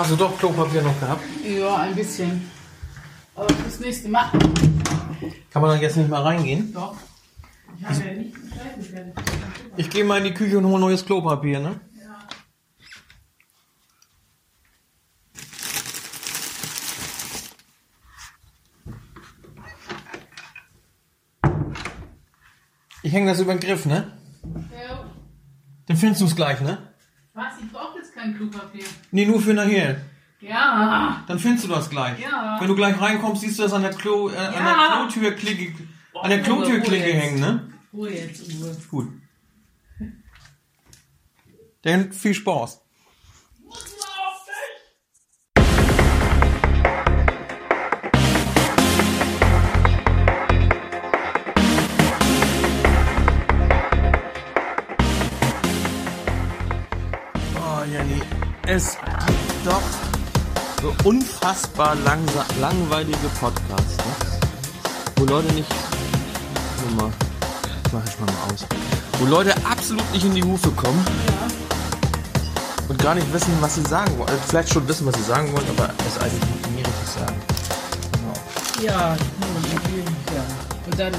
Hast du doch Klopapier noch gehabt? Ja, ein bisschen. Aber das nächste Mal. Kann man dann jetzt nicht mal reingehen? Doch. Ich habe ja nicht geschaltet. Ich gehe mal in die Küche und hole neues Klopapier, ne? Ich hänge das über den Griff, ne? Ja. Dann findest du es gleich, ne? Was? Ich brauche kein Klopapier. Nee, nur für nachher. Ja. Dann findest du das gleich. Ja. Wenn du gleich reinkommst, siehst du das an der Klo, äh, an der Ja. Klotürklicke, an der Ruhe jetzt. hängen, ne? Ruhe jetzt, Ruhe. Gut. Dann viel Spaß. Es gibt doch so unfassbar langweilige Podcasts, ne? wo Leute nicht. Warte mal, das mache ich mal mal aus. Wo Leute absolut nicht in die Hufe kommen und gar nicht wissen, was sie sagen wollen. Also vielleicht schon wissen, was sie sagen wollen, aber es eigentlich nicht nie richtig sagen. Genau. Ja, ja. Und dann.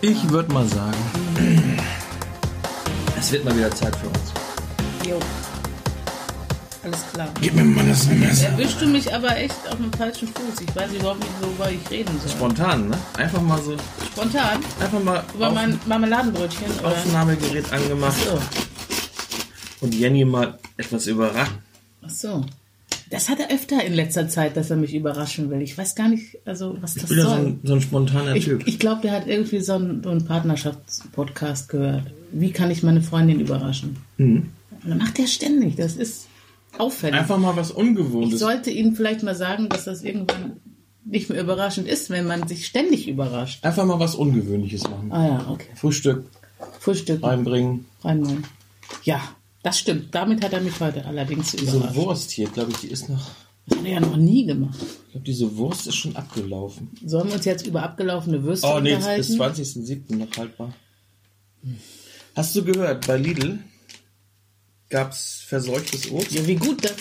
Ich würde mal sagen, es wird mal wieder Zeit für uns. Jo. Alles klar. Gib mir mal das Messer. Erwischst du mich aber echt auf dem falschen Fuß. Ich weiß überhaupt nicht, worüber ich reden soll. Spontan, ne? Einfach mal so, Spontan? einfach mal Über auf, mein Marmeladenbrötchen? Oder? Aufnahmegerät angemacht So. und Jenny mal etwas überrascht. Ach so. Das hat er öfter in letzter Zeit, dass er mich überraschen will. Ich weiß gar nicht, also was Ich das bin so soll. ein, so ein spontaner Ich, Typ. ich glaube, der hat irgendwie so einen, so einen Partnerschaftspodcast gehört. Wie kann ich meine Freundin überraschen? Mhm. Und dann macht er ständig. Das ist auffällig. Einfach mal was ich Ungewohntes. sollte Ihnen vielleicht mal sagen, dass das irgendwann nicht mehr überraschend ist, wenn man sich ständig überrascht. Einfach mal was Ungewöhnliches machen. Ah ja, okay. Frühstück Frühstück reinbringen. reinmachen. Ja, das stimmt. Damit hat er mich heute allerdings Diese überrascht. Wurst hier, glaube ich, die ist noch. Das hat er ja noch nie gemacht. Ich glaube, diese Wurst ist schon abgelaufen. Sollen wir uns jetzt über abgelaufene Würste Oh nee, bis unterhalten? 20.07. noch haltbar. Hast du gehört, bei Lidl gab's verseuchtes Obst? Ja, wie gut das.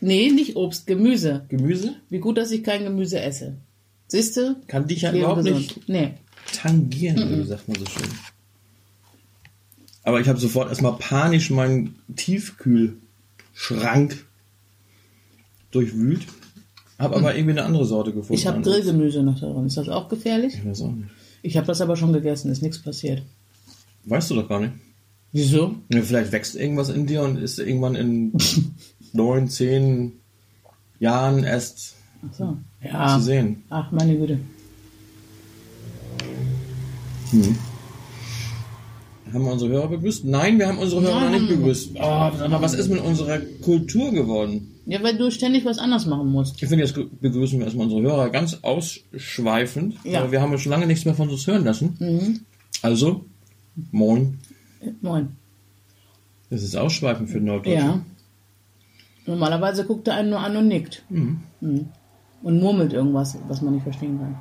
Nee, nicht Obst, Gemüse. Gemüse? Wie gut, dass ich kein Gemüse esse. Siehst du? Kann dich ja überhaupt gesund. nicht Nee. tangieren, wie sagt man so schön. Aber ich habe sofort erstmal panisch meinen Tiefkühlschrank durchwühlt. Habe aber irgendwie eine andere Sorte gefunden. Ich habe Grillgemüse noch darin. Ist das auch gefährlich? Ich weiß auch nicht. Ich habe das aber schon gegessen, ist nichts passiert. Weißt du doch gar nicht. Wieso? Ja, vielleicht wächst irgendwas in dir und ist irgendwann in neun, zehn Jahren erst Ach so. Ja. zu sehen. Ach, meine Güte. Haben wir unsere Hörer begrüßt? Nein, wir haben unsere Hörer noch nicht begrüßt. Oh, mal, was ist mit unserer Kultur geworden? Ja, weil du ständig was anderes machen musst. Ich finde, jetzt begrüßen wir erstmal unsere Hörer ganz ausschweifend. Ja. Aber wir haben ja schon lange nichts mehr von uns hören lassen. Also, moin. Moin. Das ist ausschweifend für Norddeutsche. Ja. Normalerweise guckt er einen nur an und nickt. Mhm. Und murmelt irgendwas, was man nicht verstehen kann.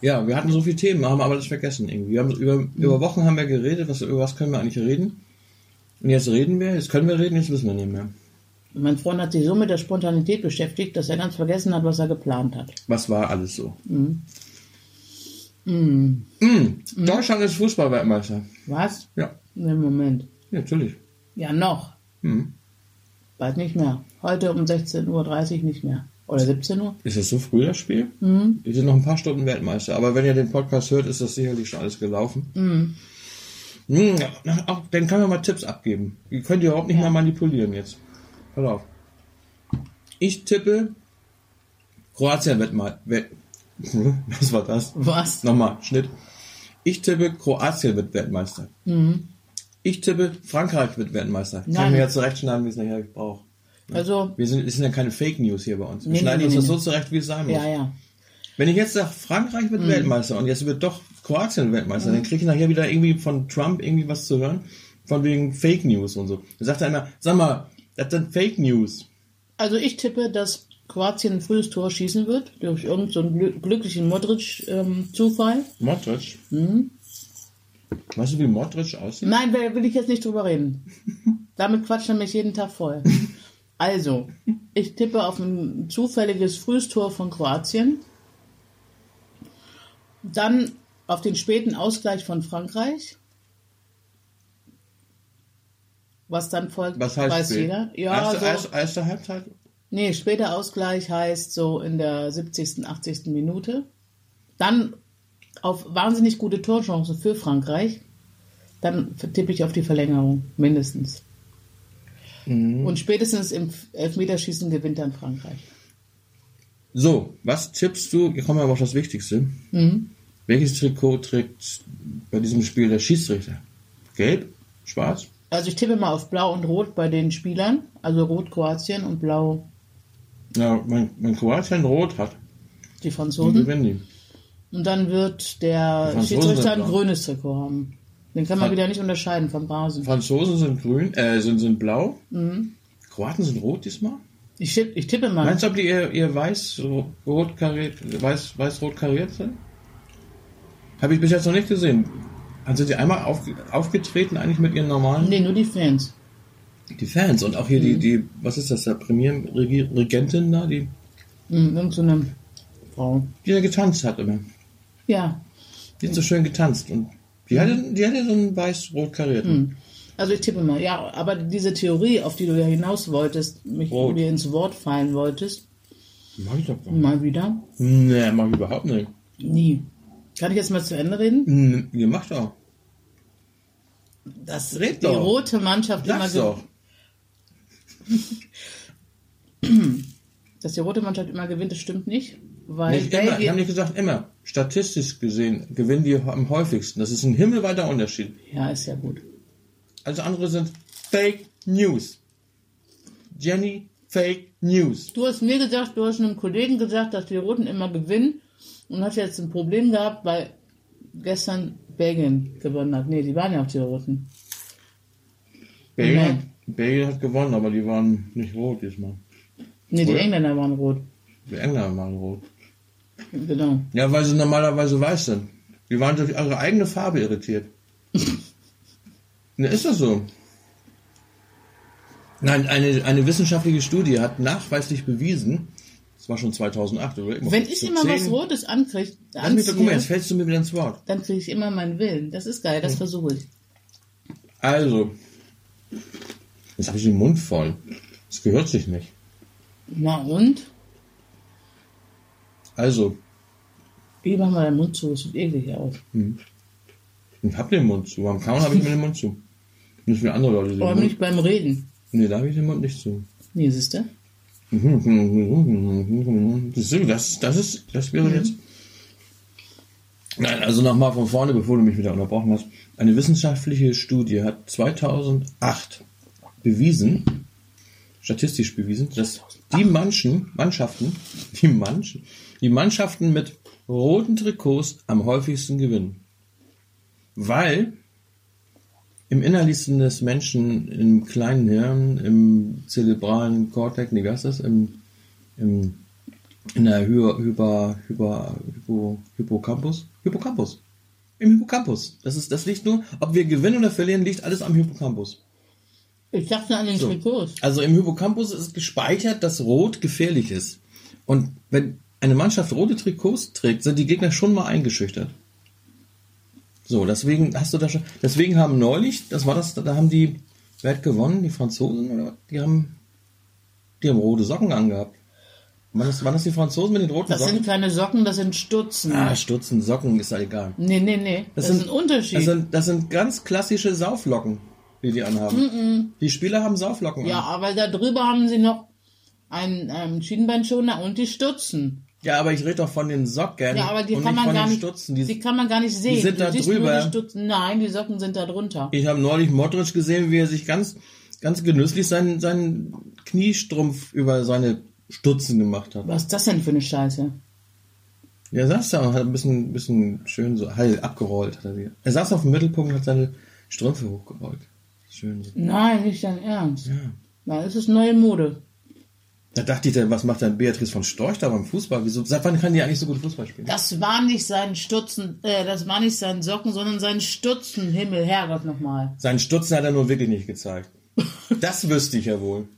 Ja, wir hatten so viele Themen, haben aber alles vergessen irgendwie. Wir haben über, über Wochen haben wir geredet, was, über was können wir eigentlich reden? Und jetzt reden wir, jetzt können wir reden, jetzt wissen wir nicht mehr. Mein Freund hat sich so mit der Spontanität beschäftigt, dass er ganz vergessen hat, was er geplant hat. Was war alles so? Mhm. Mm. Deutschland ist Fußballweltmeister. Was? Ja, Im Moment. ja natürlich. Ja, noch. Mhm. Bald nicht mehr. Heute um 16.30 Uhr nicht mehr. Oder 17 Uhr? Ist das so früh das Spiel? Mhm. Wir sind noch ein paar Stunden Weltmeister. Aber wenn ihr den Podcast hört, ist das sicherlich schon alles gelaufen. Mhm. ja, auch, dann können wir mal Tipps abgeben. Die könnt ihr überhaupt nicht mehr manipulieren jetzt. Pass auf. Ich tippe Kroatien wird mal. Welt- Was war das? Was? Nochmal, Schnitt. Ich tippe Kroatien wird Weltmeister. Ich tippe Frankreich wird Weltmeister. Kann ich Nein. mir ja zurechtschneiden, wie es nachher braucht. Also, Wir sind, es sind ja keine Fake News hier bei uns. Wir Nee, schneiden nee, uns nee, das so zurecht, wie es sein muss. ja, ja. Wenn ich jetzt sage, Frankreich wird Weltmeister und jetzt wird doch Kroatien Weltmeister, dann kriege ich nachher wieder irgendwie von Trump irgendwie was zu hören, von wegen Fake News und so. Dann sagt er immer, sag mal, das sind Fake News. Also ich tippe, dass Kroatien ein frühes Tor schießen wird, durch irgendeinen so einen glücklichen Modric-Zufall. Modric. Mhm. Weißt du, wie Modric aussieht? Nein, will will ich jetzt nicht drüber reden. Damit quatscht er mich jeden Tag voll. Also, ich tippe auf ein zufälliges frühes Tor von Kroatien. Dann auf den späten Ausgleich von Frankreich. Was dann folgt, Was heißt weiß spät? jeder. Ja, erste, so, erste, erste Halbzeit? Nee, später Ausgleich heißt so in der 70., 80. Minute. Dann auf wahnsinnig gute Torchancen für Frankreich. Dann tippe ich auf die Verlängerung, mindestens. Mhm. Und spätestens im Elfmeterschießen gewinnt dann Frankreich. So, was tippst du? Hier kommen wir aber auf das Wichtigste. Mhm. Welches Trikot trägt bei diesem Spiel der Schiedsrichter? Gelb? Schwarz? Also ich tippe mal auf Blau und Rot bei den Spielern. Also Rot Kroatien und Blau Ja, wenn, wenn Kroatien rot hat, die Franzosen. gewinnen die. Und dann wird der Die Schiedsrichter ein grünes Trikot haben. Den kann man Fran- wieder nicht unterscheiden vom Rasen. Franzosen sind grün, äh, sind, sind blau. Mhm. Kroaten sind rot diesmal. Ich, ich tippe mal. Meinst du, ob die ihr, ihr weiß, so rot kariert, weiß, weiß rot kariert sind? Habe ich bis jetzt noch nicht gesehen. Also sind die einmal auf, aufgetreten eigentlich mit ihren normalen Nee, nur die Fans. Die Fans und auch hier die die was ist das der Premierregentin da die Mhm, irgend so eine Frau. die da getanzt hat immer Ja. die hat so schön getanzt und die hatte die hatte so einen weiß rot karierten Also ich tippe mal. Ja, aber diese Theorie, auf die du ja hinaus wolltest, mich Rot. mir ins Wort fallen wolltest, mach ich doch gar nicht. mal wieder. nee mach ich überhaupt nicht Nie. Kann ich jetzt mal zu Ende reden? Ihr macht doch Dass Red die doch. rote Mannschaft immer sag's ge- doch dass die rote Mannschaft immer gewinnt, das stimmt nicht. Weil nicht immer, ich habe nicht gesagt immer statistisch gesehen gewinnen die am häufigsten das ist ein himmelweiter Unterschied Ja, ist ja gut. also andere sind Fake News Jenny Fake News Du hast mir gesagt, du hast einem Kollegen gesagt, dass die Roten immer gewinnen und hast jetzt ein Problem gehabt, weil gestern Belgien gewonnen hat. Nee, die waren ja auch die Roten. Belgien, Belgien hat gewonnen aber die waren nicht rot diesmal Nee, die? Engländer waren rot. Die Engländer waren rot. Genau. Ja, weil sie normalerweise weiß sind. Die waren durch ihre eigene Farbe irritiert. ne, ist das so? Nein, eine, eine wissenschaftliche Studie hat nachweislich bewiesen, das war schon 2008 oder immer Wenn ich immer zehn- was Rotes ankriege, mich doch gucken, jetzt fällst du mir wieder ins Wort. dann kriege ich immer meinen Willen. Das ist geil, das Hm. versuche ich. Also, jetzt habe ich den Mund voll. Das gehört sich nicht. Na und? Also, Wie machen wir deinen Mund zu? Es sieht eklig aus. ich habe den Mund zu. Beim Kauen habe ich mir den Mund zu. Nicht wie andere Leute. den Aber Mund- nicht beim Reden. Nee, da habe ich den Mund nicht zu. Nee, siehst du? Das, das, das ist, das wäre jetzt. Nein, also nochmal von vorne, bevor du mich wieder unterbrochen hast. Eine wissenschaftliche Studie hat 2008 bewiesen, statistisch bewiesen, dass die manchen Mannschaften, die manchen, die Mannschaften mit roten Trikots am häufigsten gewinnen. Weil im Innerlichsten des Menschen, im kleinen Hirn, im zerebralen Kortex, nee, wie heißt das? Im, im, in der Hy Hyper, Hyper, Hypo, Hippocampus? Hippocampus. Im Hippocampus. Das ist, das liegt nur, ob wir gewinnen oder verlieren, liegt alles am Hippocampus. Ich dachte an den So. Trikots. Also im Hippocampus ist gespeichert, dass Rot gefährlich ist. Und wenn eine Mannschaft rote Trikots trägt, sind die Gegner schon mal eingeschüchtert. So, deswegen hast du da schon, deswegen haben neulich, das war das, da haben die, wer hat gewonnen? Die Franzosen oder was? Die haben, die haben rote Socken angehabt. Waren das, waren das die Franzosen mit den roten Das Socken? sind keine Socken, das sind Stutzen. ah, Stutzen, Socken, ist ja egal. Nee, nee, nee. Das, ist ein Unterschied. Das sind, das sind ganz klassische Sauflocken, die die anhaben. Die Spieler haben Sauflocken ja, an. aber da drüber haben sie noch einen ähm, Schienbeinschoner und die Stutzen. Ja, aber ich rede doch von den Socken Ja, aber die kann man gar nicht, Stutzen. die, Die, kann man gar nicht sehen. sind du da drüber. Die. Nein, die Socken sind da drunter. ich habe neulich Modric gesehen, wie er sich ganz, ganz genüsslich seinen, seinen Kniestrumpf über seine Stutzen gemacht hat. Was ist das denn für eine Scheiße? Ja, er saß da und hat ein bisschen, bisschen schön so heil abgerollt. Hat er, sie. er saß auf dem Mittelpunkt und hat seine Strümpfe hochgerollt. Schön. Nein, nicht dein Ernst. Ja. Na, das ist neue Mode. Da dachte ich dann, was macht denn Beatrice von Storch da beim Fußball? Wieso, seit wann kann die eigentlich so gut Fußball spielen? Das war nicht sein Stutzen, äh, das war nicht sein Socken, sondern sein Stutzen. Himmel, Herrgott nochmal. Seinen Stutzen hat er nur wirklich nicht gezeigt. Das wüsste ich ja wohl.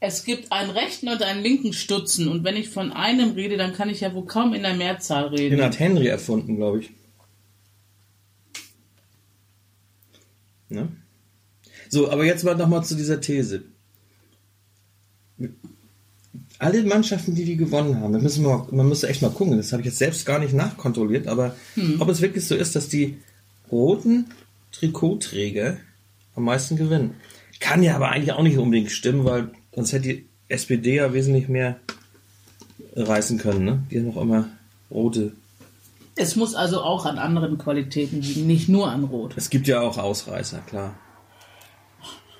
Es gibt einen rechten und einen linken Stutzen und wenn ich von einem rede, dann kann ich ja wohl kaum in der Mehrzahl reden. Den hat Henry erfunden, glaube ich. Ne? So, aber jetzt mal nochmal zu dieser These. Alle Mannschaften, die die gewonnen haben, da müssen wir, man müsste echt mal gucken, das habe ich jetzt selbst gar nicht nachkontrolliert, aber ob es wirklich so ist, dass die roten Trikotträger am meisten gewinnen. Kann ja aber eigentlich auch nicht unbedingt stimmen, weil sonst hätte die SPD ja wesentlich mehr reißen können, ne? Die haben noch immer rote. Es muss also auch an anderen Qualitäten liegen, nicht nur an Rot. Es gibt ja auch Ausreißer, klar.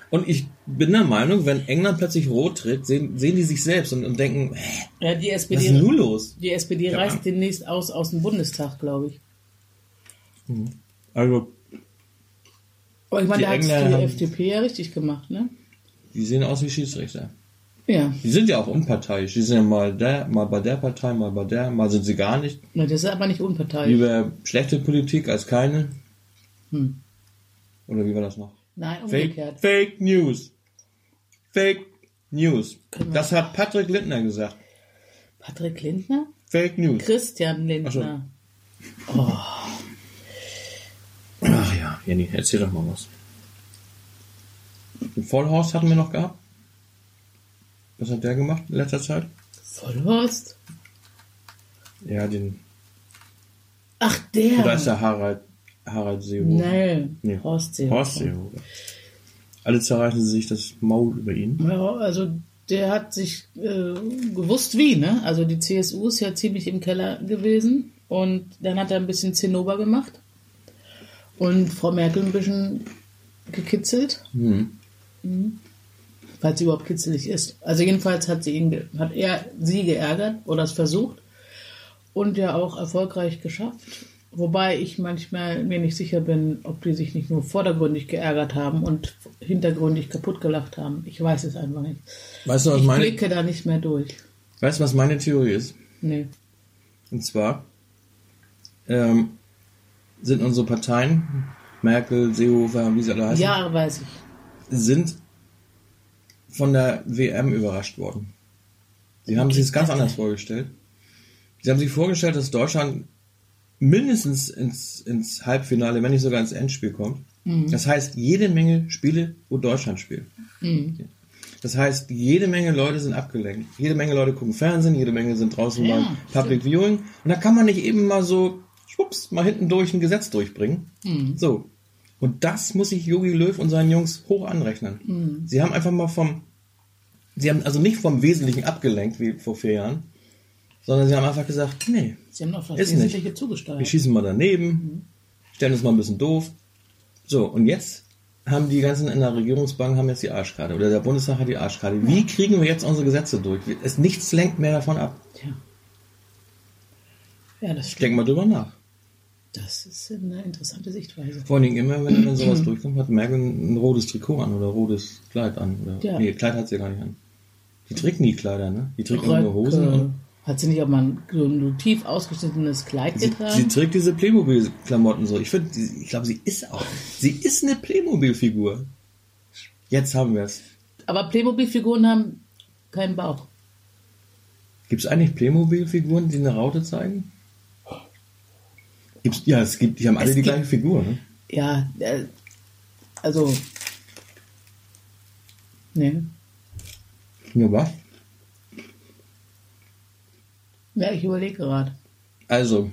Und ich bin der Meinung, wenn England plötzlich rot tritt, sehen, sehen die sich selbst und, und denken, hä, Ja, die was ist SPD, denn nun los? die SPD Ja. reißt demnächst aus aus dem Bundestag, glaube ich. Also, Aber ich meine, Die da hat die FDP ja richtig gemacht, ne? die sehen aus wie Schiedsrichter. Ja, Die sind ja auch unparteiisch. Die sind ja mal der, mal bei der Partei, mal bei der, mal sind sie gar nicht. Na, das ist aber nicht unparteiisch. Lieber schlechte Politik als keine. Hm. Oder wie war das noch? Nein, Fake, umgekehrt. Fake News. Fake News. Wir- Das hat Patrick Lindner gesagt. Patrick Lindner? Fake News. Christian Lindner. Ach ja, Jenny, erzähl doch mal was. Den Vollhorst hatten wir noch gehabt. Was hat der gemacht in letzter Zeit? Vollhorst? Ja, den. Ach, der. Oder ist der Harald, Harald Seehofer? Nee, Nee. Horst Seehofer. Horst Seehofer. Alle zerreißen sich das Maul über ihn. Ja, also der hat sich äh, gewusst wie, ne? Also die CSU ist ja ziemlich im Keller gewesen und dann hat er ein bisschen Zinnober gemacht und Frau Merkel ein bisschen gekitzelt, Hm. Falls sie überhaupt kitzelig ist. Also jedenfalls hat sie ihn, hat er sie geärgert oder es versucht und ja auch erfolgreich geschafft. Wobei ich manchmal mir nicht sicher bin, ob die sich nicht nur vordergründig geärgert haben und hintergründig kaputt gelacht haben. Ich weiß es einfach nicht. Weißt du, was Ich meine, blicke da nicht mehr durch. weißt du, was meine Theorie ist? Nee. Und zwar ähm, sind unsere Parteien, Merkel, Seehofer, wie sie alle heißen, Ja, weiß ich. sind von der WM überrascht worden. Sie haben sich das ganz anders vorgestellt. Sie haben sich vorgestellt, dass Deutschland mindestens ins, ins Halbfinale, wenn nicht sogar ins Endspiel kommt. Das heißt, jede Menge Spiele, wo Deutschland spielt. Das heißt, jede Menge Leute sind abgelenkt. Jede Menge Leute gucken Fernsehen, jede Menge sind draußen Ja, beim Public Viewing. Und da kann man nicht eben mal so, schwupps, mal hinten durch ein Gesetz durchbringen. So. Und das muss sich Jogi Löw und seinen Jungs hoch anrechnen. Sie haben einfach mal vom, sie haben also nicht vom Wesentlichen abgelenkt, wie vor vier Jahren, sondern sie haben einfach gesagt, nee, Sie haben auf das Ist Wesentliche nicht. wir zugesteuert. schießen mal daneben, stellen uns mal ein bisschen doof. So, und jetzt haben die ganzen in der Regierungsbank haben jetzt die Arschkarte oder der Bundestag hat die Arschkarte. Wie kriegen wir jetzt unsere Gesetze durch? Es nichts lenkt mehr davon ab. Tja. Ja, das Ich stimmt. denke mal drüber nach. Das ist eine interessante Sichtweise. Vor allen Dingen immer, wenn dann sowas durchkommt, hat Merkel ein rotes Trikot an oder rotes Kleid an. Oder, Ja. Nee, Kleid hat sie gar nicht an. Die trägt nie Kleider, ne? Die trägt immer nur Hosen. Röcke. Und Hat sie nicht auch mal ein, so ein tief ausgeschnittenes Kleid sie, getragen? sie trägt diese Playmobil-Klamotten so. Ich finde, ich glaube, sie ist auch. Sie ist eine Playmobil-Figur. Jetzt haben wir es. Aber Playmobil-Figuren haben keinen Bauch. Gibt es eigentlich Playmobil-Figuren, die eine Raute zeigen? Gibt's, ja, es gibt, die haben alle Es die gibt- gleiche Figur, ne? Ja, äh, also. Nee. Ja, was? Ja, ich überlege gerade. Also,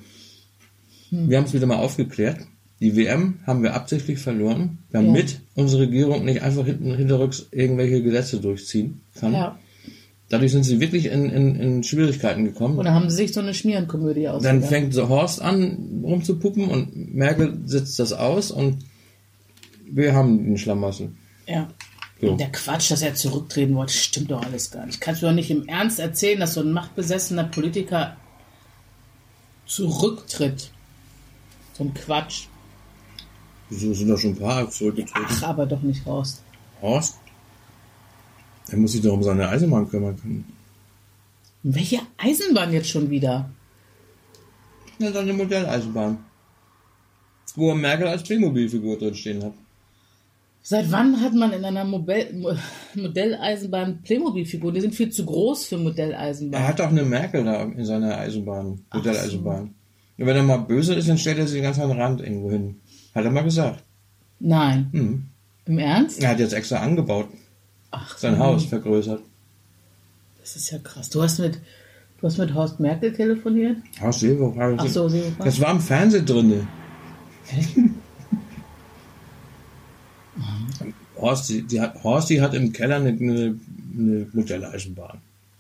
wir haben es wieder mal aufgeklärt. Die WM haben wir absichtlich verloren, damit unsere Regierung nicht einfach hinten hinterrücks irgendwelche Gesetze durchziehen kann. Ja. Dadurch sind sie wirklich in, in, in Schwierigkeiten gekommen. Dann haben sie sich so eine Schmierenkomödie Dann ausgedacht. fängt so Horst an rumzupuppen und Merkel sitzt das aus und wir haben den Schlamassel. Ja. So. Und der Quatsch, dass er zurücktreten wollte, stimmt doch alles gar nicht. Kannst du doch nicht im Ernst erzählen, dass so ein machtbesessener Politiker zurücktritt. So ein Quatsch. So sind doch schon ein paar zurückgetreten. Ach, aber doch nicht raus. Horst? Er muss sich doch um seine Eisenbahn kümmern können. Welche Eisenbahn jetzt schon wieder? Ja, seine Modelleisenbahn. Wo er Merkel als Playmobil-Figur drin stehen hat. Seit wann hat man in einer Mobel Mo- Modelleisenbahn Playmobil-Figuren? Die sind viel zu groß für Er Modelleisenbahn. hat doch eine Merkel da in seiner Eisenbahn, Modelleisenbahn. Und wenn er mal böse ist, dann stellt er sie ganz an den Rand irgendwo hin. Hat er mal gesagt. Nein. Hm. Im Ernst? Er hat jetzt extra angebaut, Ach, sein Haus vergrößert. das ist ja krass. Du hast mit, du hast mit Horst Merkel telefoniert? Haus Seehofer. Ach so, Seehofer. Das war im Fernsehen drinne. Horsti, die hat, Horsti hat im Keller eine, eine, eine Modelleisenbahn.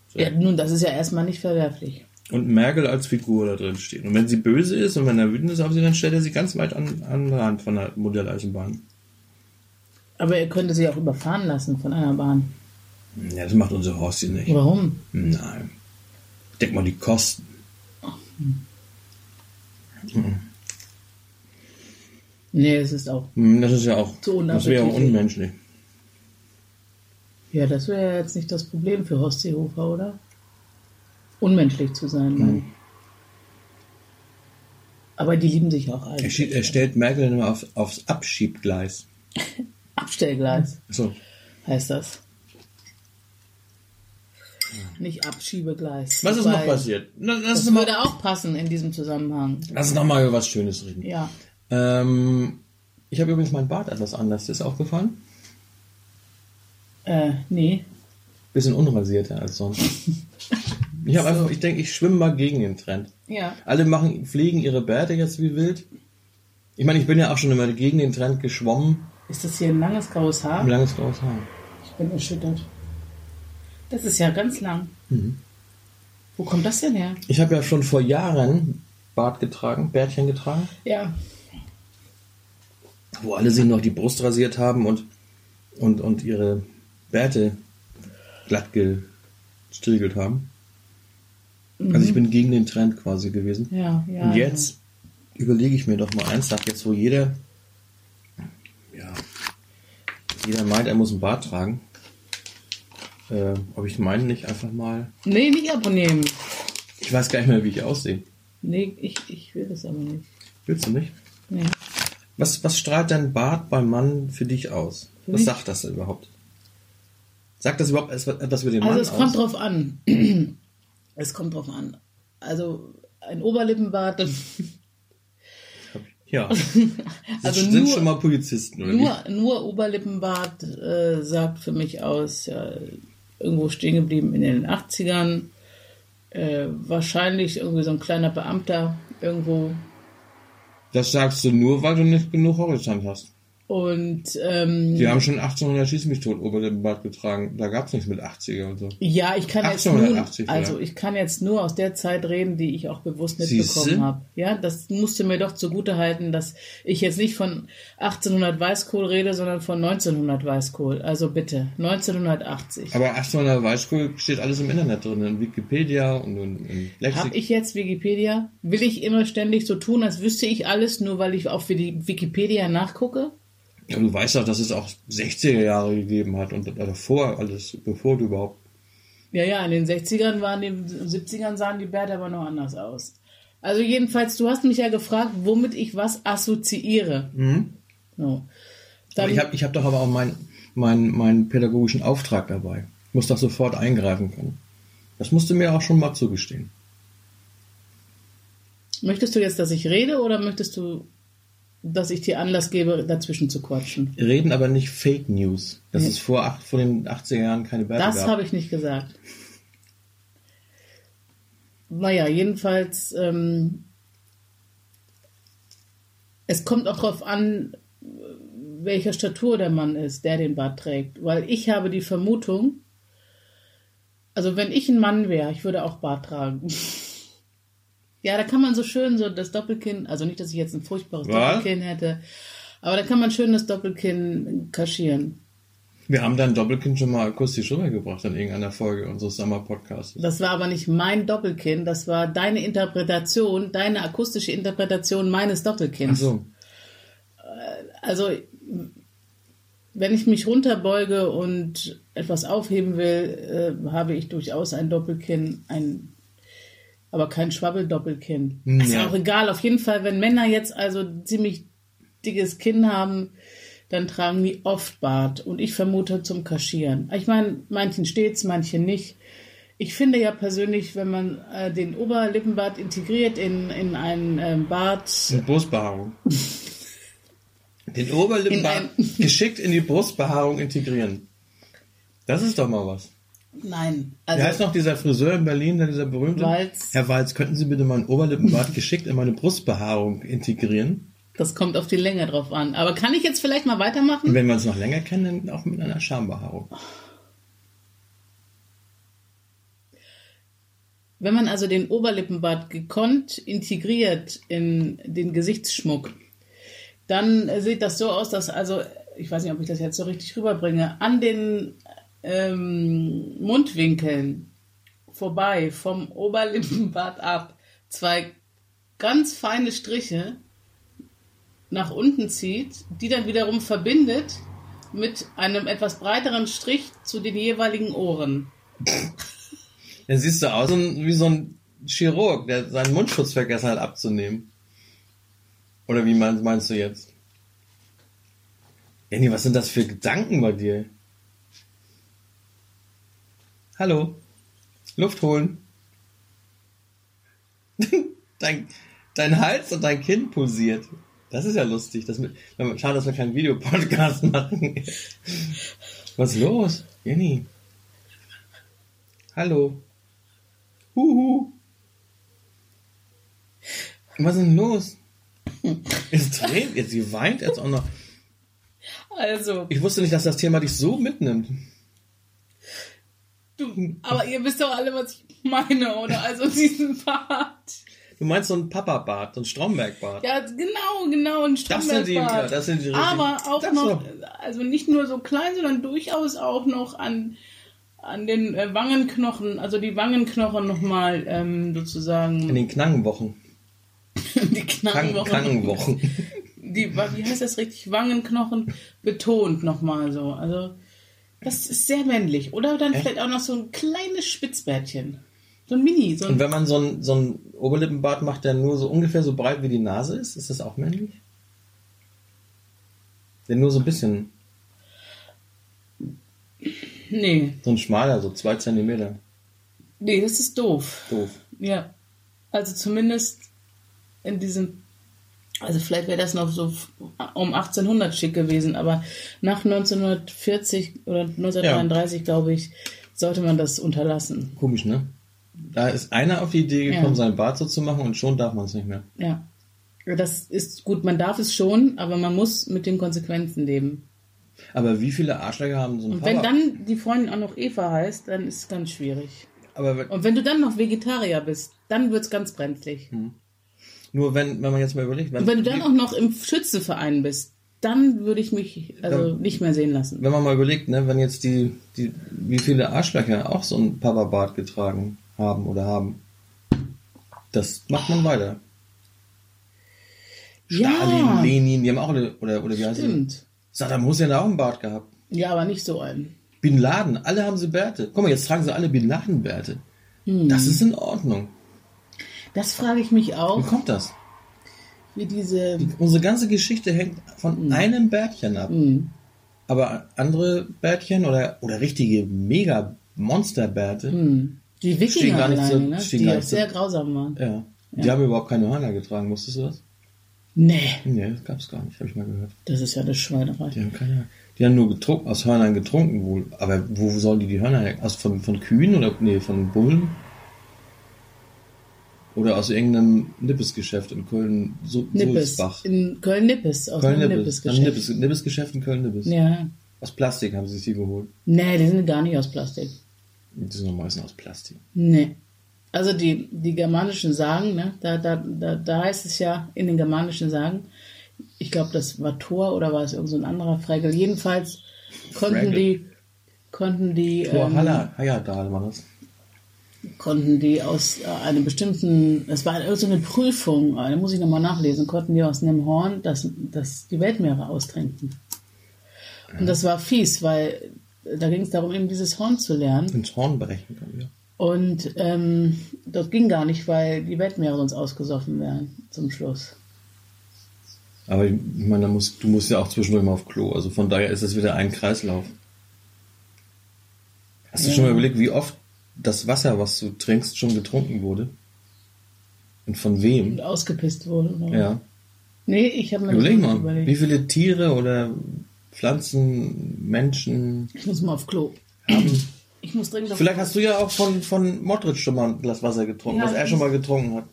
So. Ja, nun, das ist ja erstmal nicht verwerflich. Und Merkel als Figur da drin steht. Und wenn sie böse ist und wenn er wütend ist auf sie, dann stellt er sie ganz weit an, an den Rand von der Modelleisenbahn. Aber er könnte sie auch überfahren lassen von einer Bahn. Ja, das macht unser Horsti nicht. Warum? Nein. Denk mal die Kosten. Nee, es ist auch. Hm, Das ist ja auch, Zu das wäre unmenschlich. Ja, das wäre jetzt nicht das Problem für Horst Seehofer, oder? Unmenschlich zu sein, ich. Aber die lieben sich auch Er, alle. schiebt, er stellt Merkel nur auf, aufs Abschiebgleis. Abstellgleis So. heißt das. Nicht Abschiebegleis. Was ist noch passiert? Na, Das mal, würde auch passen in diesem Zusammenhang. lass uns noch mal über was Schönes reden. Ja. Ähm, ich habe übrigens mein Bart etwas anders. Ist aufgefallen? Äh, nee. Bisschen unrasierter als sonst. Ich habe einfach, ich denke, ich schwimme mal gegen den Trend. Ja. Alle machen, pflegen ihre Bärte jetzt wie wild. Ich meine, ich bin ja auch schon immer gegen den Trend geschwommen. Ist das hier ein langes graues Haar? Ein langes graues Haar. Ich bin erschüttert. Das ist ja ganz lang. Mhm. Wo kommt das denn her? Ich habe ja schon vor Jahren Bart getragen, Bärtchen getragen, Ja. wo alle sich noch die Brust rasiert haben und, und, und ihre Bärte glatt gestriegelt haben. Also ich bin gegen den Trend quasi gewesen. Ja, ja. Und jetzt überlege ich mir doch mal ernsthaft, jetzt wo jeder, ja, jeder meint, er muss einen Bart tragen, äh, ob ich meinen nicht einfach mal, Nee, nicht abonnieren. ich weiß gar nicht mehr, wie ich aussehe. Nee, ich, ich will das aber nicht. Willst du nicht? Nee. Was, was strahlt dein Bart beim Mann für dich aus? Für was mich? sagt das denn überhaupt? Sagt das überhaupt etwas über den Also Mann es aus? kommt drauf an. es kommt drauf an. Also ein Oberlippenbart, ja. also sind nur, schon mal Polizisten, oder nur, nur Oberlippenbart äh, sagt für mich aus, ja, irgendwo stehen geblieben in den 80ern. Äh, wahrscheinlich irgendwie so ein kleiner Beamter irgendwo. Das sagst du nur, weil du nicht genug Horizont hast. Und ähm, Die haben schon 1800 Schieß mich tot Oberlippenbart getragen. Da gab's nichts mit 80er und so. Ja, ich kann jetzt nur, 1880, ja. also ich kann jetzt nur aus der Zeit reden, die ich auch bewusst mitbekommen habe. Ja, das musste mir doch zugute halten, dass ich jetzt nicht von 1800 Weißkohl rede, sondern von 1900 Weißkohl. Also bitte, 1980. Aber 1800 Weißkohl steht alles im Internet drin, in Wikipedia und in, in Lexik. Habe ich jetzt Wikipedia? Will ich immer ständig so tun, als wüsste ich alles, nur weil ich auf die Wikipedia nachgucke? Ja, du weißt doch, dass es auch 60er Jahre gegeben hat und davor alles, bevor du überhaupt. Ja, ja, in den 60ern waren in den 70ern sahen die Bärte aber noch anders aus. Also jedenfalls, du hast mich ja gefragt, womit ich was assoziiere. So. Dann, ich habe ich hab doch aber auch meinen mein, meinen pädagogischen Auftrag dabei. Ich muss doch sofort eingreifen können. Das musst du mir auch schon mal zugestehen. möchtest du jetzt, dass ich rede oder möchtest du, dass ich dir Anlass gebe, dazwischen zu quatschen? Reden aber nicht Fake News. Dass Nee. es vor, acht, vor den 80er Jahren keine Bärte Das habe ich nicht gesagt. Naja, jedenfalls, ähm, es kommt auch darauf an, welcher Statur der Mann ist, der den Bart trägt. Weil ich habe die Vermutung, also wenn ich ein Mann wäre, ich würde auch Bart tragen. ja, da kann man so schön so das Doppelkinn, also nicht, dass ich jetzt ein furchtbares Was? Doppelkinn hätte, aber da kann man schön das Doppelkinn kaschieren. Wir haben dann Doppelkind schon mal akustisch rübergebracht in irgendeiner Folge unseres Sommer-Podcasts. Das war aber nicht mein Doppelkinn, das war deine Interpretation, deine akustische Interpretation meines Ach Doppelkinns. so. Also, wenn ich mich runterbeuge und etwas aufheben will, äh, habe ich durchaus ein Doppelkinn, ein, aber kein Schwabbeldoppelkinn. Hm, Ist ja. auch egal. Auf jeden Fall, wenn Männer jetzt also ziemlich dickes Kinn haben, dann tragen die oft Bart. Und ich vermute zum Kaschieren. Ich meine, manchen steht's, manchen nicht. Ich finde ja persönlich, wenn man äh, den Oberlippenbart integriert in, in einen ähm, Bart, Mit Brustbehaarung. Den In Oberlippenbart geschickt in die Brustbehaarung integrieren. Das ist doch mal was. Nein, Wie heißt also noch dieser Friseur in Berlin, der dieser berühmte? Walz. Herr Walz, könnten Sie bitte meinen Oberlippenbart geschickt in meine Brustbehaarung integrieren? das kommt auf die Länge drauf an. Aber kann ich jetzt vielleicht mal weitermachen? Und wenn wir uns noch länger kennen, dann auch mit einer Schambehaarung. Wenn man also den Oberlippenbart gekonnt integriert in den Gesichtsschmuck, dann sieht das so aus, dass also, ich weiß nicht, ob ich das jetzt so richtig rüberbringe, an den ähm, Mundwinkeln vorbei vom Oberlippenbart ab zwei ganz feine Striche nach unten zieht, die dann wiederum verbindet mit einem etwas breiteren Strich zu den jeweiligen Ohren. Dann siehst du aus wie so ein Chirurg, der seinen Mundschutz vergessen hat abzunehmen. Oder wie meinst, meinst du jetzt? Jenny, was sind das für Gedanken bei dir? Hallo? Luft holen. dein, dein Hals und dein Kinn pulsiert. Das ist ja lustig. Das mit, schade, dass wir keinen Videopodcast machen. Was ist los? Jenny? Hallo? Huhu. Was ist denn los? Es tränt jetzt, sie weint jetzt auch noch. Also, Ich wusste nicht, dass das Thema dich so mitnimmt. Du, aber ihr wisst doch alle, was ich meine, oder? Also diesen Bart. Du meinst so ein Papa-Bart, so ein Stromberg-Bart. Ja, genau, genau, ein Das sind die, Strombergbart. das sind die richtig. Aber auch das noch, so. also nicht nur so klein, sondern durchaus auch noch an, an den äh, Wangenknochen, also die Wangenknochen nochmal ähm, sozusagen, In den Knangenwochen. die Kranken, Knochenwochen, Krankenwochen. die, wie heißt das richtig, Wangenknochen betont nochmal so. Also das ist sehr männlich. Oder dann Echt? vielleicht auch noch so ein kleines Spitzbärtchen. So ein Mini, so Und ein wenn man so ein, so ein Oberlippenbart macht, der nur so ungefähr so breit wie die Nase ist, ist das auch männlich? Der nur so ein bisschen, Nee, so ein schmaler, so zwei Zentimeter. nee, das ist doof. Doof. Ja. Also zumindest in diesem, also vielleicht wäre das noch so um 1800 schick gewesen, aber nach 1940 oder 1933, glaube ich, sollte man das unterlassen. Komisch, ne? Da ist einer auf die Idee gekommen, Ja. seinen Bart so zu machen und schon darf man es nicht mehr. Ja. Das ist gut, man darf es schon, aber man muss mit den Konsequenzen leben. Aber wie viele Arschlöcher haben so einen Und wenn dann die Freundin auch noch Eva heißt, dann ist es ganz schwierig. Aber wenn, Und wenn du dann noch Vegetarier bist, dann wird's ganz brenzlig. Nur wenn, wenn man jetzt mal überlegt, wenn, Und wenn du dann auch noch im Schützenverein bist, dann würde ich mich also Dann- nicht mehr sehen lassen. wenn man mal überlegt, ne, wenn jetzt die, die, wie viele Arschlöcher auch so einen Papa-Bart getragen haben oder haben, das macht man weiter. Ja. Stalin, Lenin, die haben auch alle, oder, oder wie heißt sie? Stimmt. Saddam Hussein hat auch einen Bart gehabt. Ja, aber nicht so einen. Bin Laden, alle haben sie Bärte. Guck mal, jetzt tragen sie alle Bin Laden Bärte. Hm. Das ist in Ordnung. Das frage ich mich Wie auch, kommt das? wie diese. Unsere ganze Geschichte hängt von einem Bärtchen ab. Hm. Aber andere Bärtchen oder, oder richtige Mega-Monsterbärte, Hm. Die Stehen Wikinger gar nicht alleine, so- ne? die auch nicht so- sehr grausam waren. ja, die haben überhaupt keine Hörner getragen. Wusstest du das? Nee, Nee, das gab's gar nicht, habe ich mal gehört. das ist ja eine Schweinerei. Die haben keine, die haben nur getrunken, aus Hörnern getrunken wohl. Aber wo sollen die die Hörner her? Aus von, von Kühen oder, nee, von Bullen? Oder aus irgendeinem Nippesgeschäft in Köln, so, Nippes. Sulzbach. In Köln-Nippes, aus Köln Nippes. Am Nippes-Geschäft. Nippes, Nippesgeschäft in Köln Nippes. Ja. Aus Plastik haben sie sich die geholt. Nee, die sind gar nicht aus Plastik. Die sind doch meistens aus Plastik. Nee. Also die, die germanischen Sagen, ne, da, da, da, da heißt es ja in den germanischen Sagen, ich glaube, das war Thor oder war es irgend so ein anderer Fregel. Jedenfalls konnten Fraggle. die, konnten die, Tor ähm, Haller, Hayadal war das. Konnten die aus äh, einem bestimmten, es war so eine Prüfung, äh, da muss ich nochmal nachlesen, konnten die aus einem Horn das, das die Weltmeere austrinken. Und das war fies, weil da ging es darum, eben dieses Horn zu lernen. Ins Horn brechen können wir. Und ähm, das ging gar nicht, weil die Weltmeere sonst ausgesoffen wären zum Schluss. Aber ich meine, da musst, du musst ja auch zwischendurch mal auf Klo. Also von daher ist es wieder ein Kreislauf. Hast du Ja. schon mal überlegt, wie oft das Wasser, was du trinkst, schon getrunken wurde? Und von wem? Und ausgepisst wurde. Oder? Ja. Nee, ich habe mir Überleg mal, überlegt. wie viele Tiere oder Pflanzen, Menschen Ich muss mal auf Klo. haben. Ich muss dringend auf Vielleicht hast du ja auch von, von Modric schon mal ein Glas Wasser getrunken, Ja, was er schon mal getrunken hat.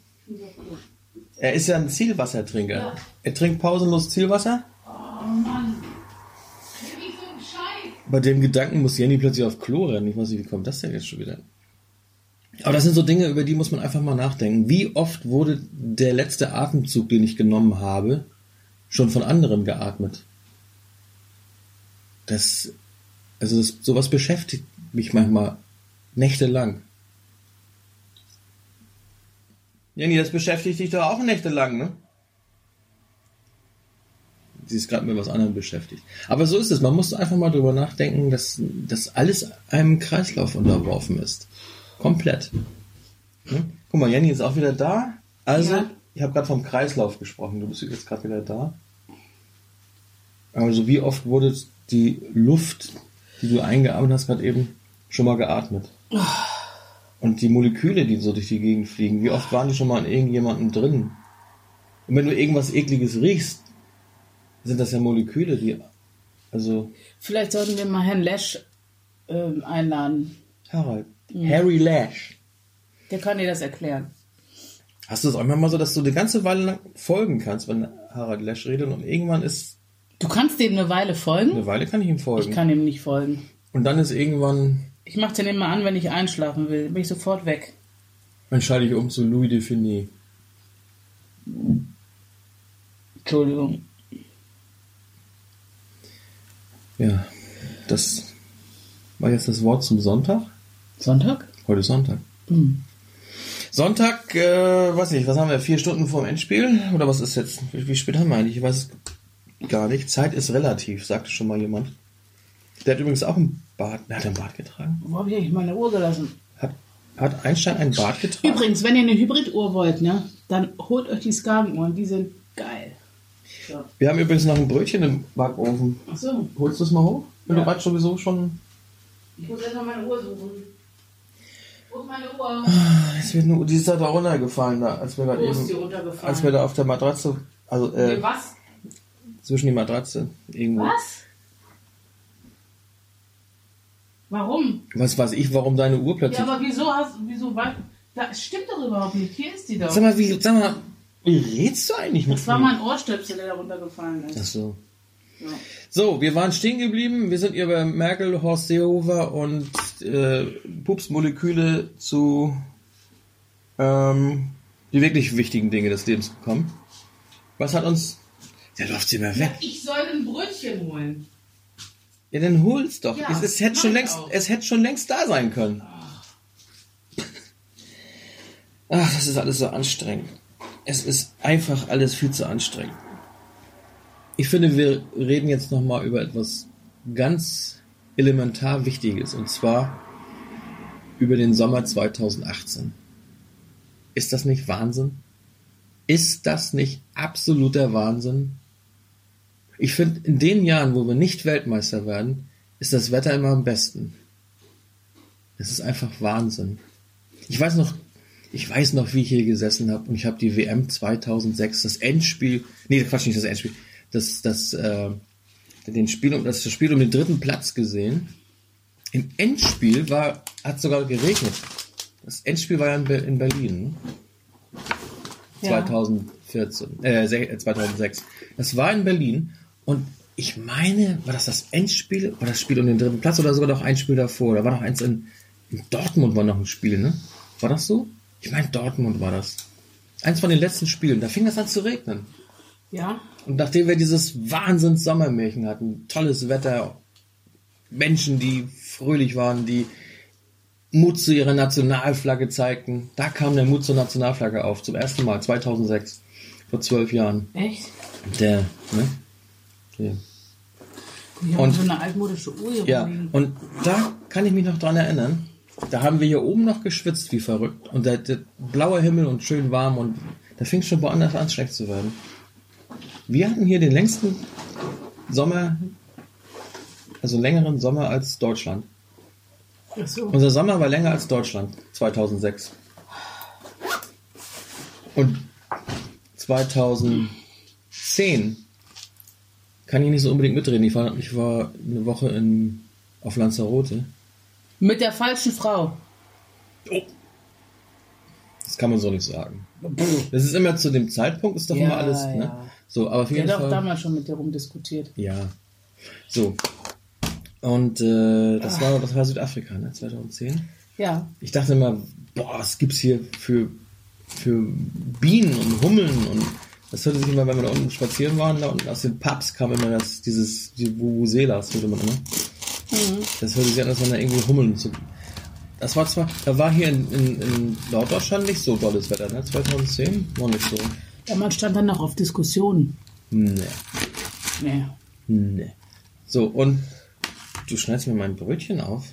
Er ist ja ein Zielwassertrinker. Ja. Er trinkt pausenlos Zielwasser. Oh Mann. Bei dem Gedanken muss Jenny plötzlich auf Klo rennen. Ich weiß nicht, wie kommt das denn jetzt schon wieder? Aber das sind so Dinge, über die muss man einfach mal nachdenken. Wie oft wurde der letzte Atemzug, den ich genommen habe, schon von anderen geatmet? Das, also das, sowas beschäftigt mich manchmal nächtelang. Jenny, das beschäftigt dich doch auch nächtelang, ne? Sie ist gerade mit was anderem beschäftigt. Aber so ist es. Man muss einfach mal drüber nachdenken, dass, dass alles einem Kreislauf unterworfen ist. Komplett. Hm? Guck mal, Jenny ist auch wieder da. Also, Ja. ich habe gerade vom Kreislauf gesprochen. Du bist jetzt gerade wieder da. Also, wie oft wurde die Luft, die du eingeatmet hast, gerade eben schon mal geatmet? Und die Moleküle, die so durch die Gegend fliegen, wie oft waren die schon mal in irgendjemandem drin? Und wenn du irgendwas Ekliges riechst, sind das ja Moleküle, die. Also, Vielleicht sollten wir mal Herrn Lesch ähm, einladen. Harald. Harry Lash. Der kann dir das erklären. Hast du es auch immer mal so, dass du eine ganze Weile lang folgen kannst, wenn Harald Lash redet und irgendwann ist. Du kannst dem eine Weile folgen? Eine Weile kann ich ihm folgen. Ich kann ihm nicht folgen. Und dann ist irgendwann. Ich mache den immer an, wenn ich einschlafen will. Bin ich sofort weg. Dann schalte ich um zu Louis Defini. Entschuldigung. Ja, das war jetzt das Wort zum Sonntag. Sonntag? Heute ist Sonntag. Hm. Sonntag, äh, weiß nicht, was haben wir? Vier Stunden vor dem Endspiel? Oder was ist jetzt? Wie, wie spät haben wir eigentlich? Ich weiß es gar nicht. Zeit ist relativ, sagte schon mal jemand. Der hat übrigens auch ein Bart. Hat ein Bart getragen. Wo habe ich eigentlich meine Uhr gelassen? Hat, hat Einstein ein Bart getragen? Übrigens, wenn ihr eine Hybriduhr wollt, ne, dann holt euch die Skagenuhren. Die sind geil. So. Wir haben übrigens noch ein Brötchen im Backofen. Achso, Holst du es mal hoch? Wenn Ja. du gerade sowieso schon. ich muss erst mal meine Uhr suchen. Ist meine Uhr? Jetzt wird nur, die ist da runtergefallen, da, als wir gerade eben. runtergefallen? Als wir da auf der Matratze. Also, Nee, äh, was? zwischen die Matratze. Irgendwo. Was? Warum? Was weiß ich, warum deine Uhr plötzlich. Ja, aber wieso hast wieso wei- Das stimmt doch überhaupt nicht. Hier ist die doch. Sag mal, wie, sag mal, wie redst du eigentlich mit Das war mein Ohrstöpsel, der da runtergefallen ist. Ach so. Ja. So, wir waren stehen geblieben. Wir sind hier bei Merkel, Horst Seehofer und äh, Pupsmoleküle zu ähm, die wirklich wichtigen Dinge des Lebens gekommen. Was hat uns... Der läuft sie immer weg. Ich soll ein Brötchen holen. Ja, dann hol's doch. Ja, es, es, hätte schon längst, auch. es hätte schon längst da sein können. Ach, das ist alles so anstrengend. Es ist einfach alles viel zu anstrengend. Ich finde, wir reden jetzt nochmal über etwas ganz elementar Wichtiges und zwar über den Sommer 2018. Ist das nicht Wahnsinn? Ist das nicht absoluter Wahnsinn? Ich finde, in den Jahren, wo wir nicht Weltmeister werden, ist das Wetter immer am besten. Es ist einfach Wahnsinn. Ich weiß noch, ich weiß noch, wie ich hier gesessen habe und ich habe die WM 2006, das Endspiel, nee, Quatsch, nicht das Endspiel, das, das, äh, den Spiel um, das Spiel um den dritten Platz gesehen. Im Endspiel war, hat sogar geregnet. Das Endspiel war ja in, in Berlin. Ja. 2014, äh, se- äh, 2006. Das war in Berlin und ich meine, war das das Endspiel oder das Spiel um den dritten Platz oder sogar noch ein Spiel davor? Da war noch eins in, in Dortmund war noch ein Spiel, ne? War das so? Ich meine, Dortmund war das. Eins von den letzten Spielen. Da fing das an zu regnen. Ja? Und nachdem wir dieses Wahnsinns Sommermärchen hatten, tolles Wetter, Menschen, die fröhlich waren, die Mut zu ihrer Nationalflagge zeigten, da kam der Mut zur Nationalflagge auf, zum ersten Mal, 2006, vor zwölf Jahren. Echt? Der, ne? Der. Habe Und- so eine altmodische Uhr hier Ja, und da kann ich mich noch dran erinnern. Da haben wir hier oben noch geschwitzt wie verrückt. Und der, der blaue Himmel und schön warm und da fing es schon woanders an, schlecht zu werden. Wir hatten hier den längsten Sommer, also längeren Sommer als Deutschland. Ach so. Unser Sommer war länger als Deutschland 2006. Und 2010 kann ich nicht so unbedingt mitreden. Ich war, ich war eine Woche in, auf Lanzarote. Mit der falschen Frau. Das kann man so nicht sagen. Das ist immer zu dem Zeitpunkt, ist doch Ja, immer alles. Ne? ja. So, aber auf Ich jeden habe auch Fall. damals schon mit dir rumdiskutiert. Ja. So. Und äh, das war das war Südafrika, ne? 2010. Ja. Ich dachte immer, boah, was gibt's hier für, für Bienen und Hummeln und das hörte sich immer, wenn wir da unten spazieren waren, da unten aus den Pubs kam immer das, dieses, die Vuvuzelas, würde man immer. Das hörte sich an, als wenn da irgendwie Hummeln zu. Das war zwar, da war hier in, in, in Norddeutschland nicht so dolles Wetter, ne? 2010 war nicht so. Damals stand dann noch auf Diskussionen. Nee, Nee. nee. So, und du schneidest mir mein Brötchen auf.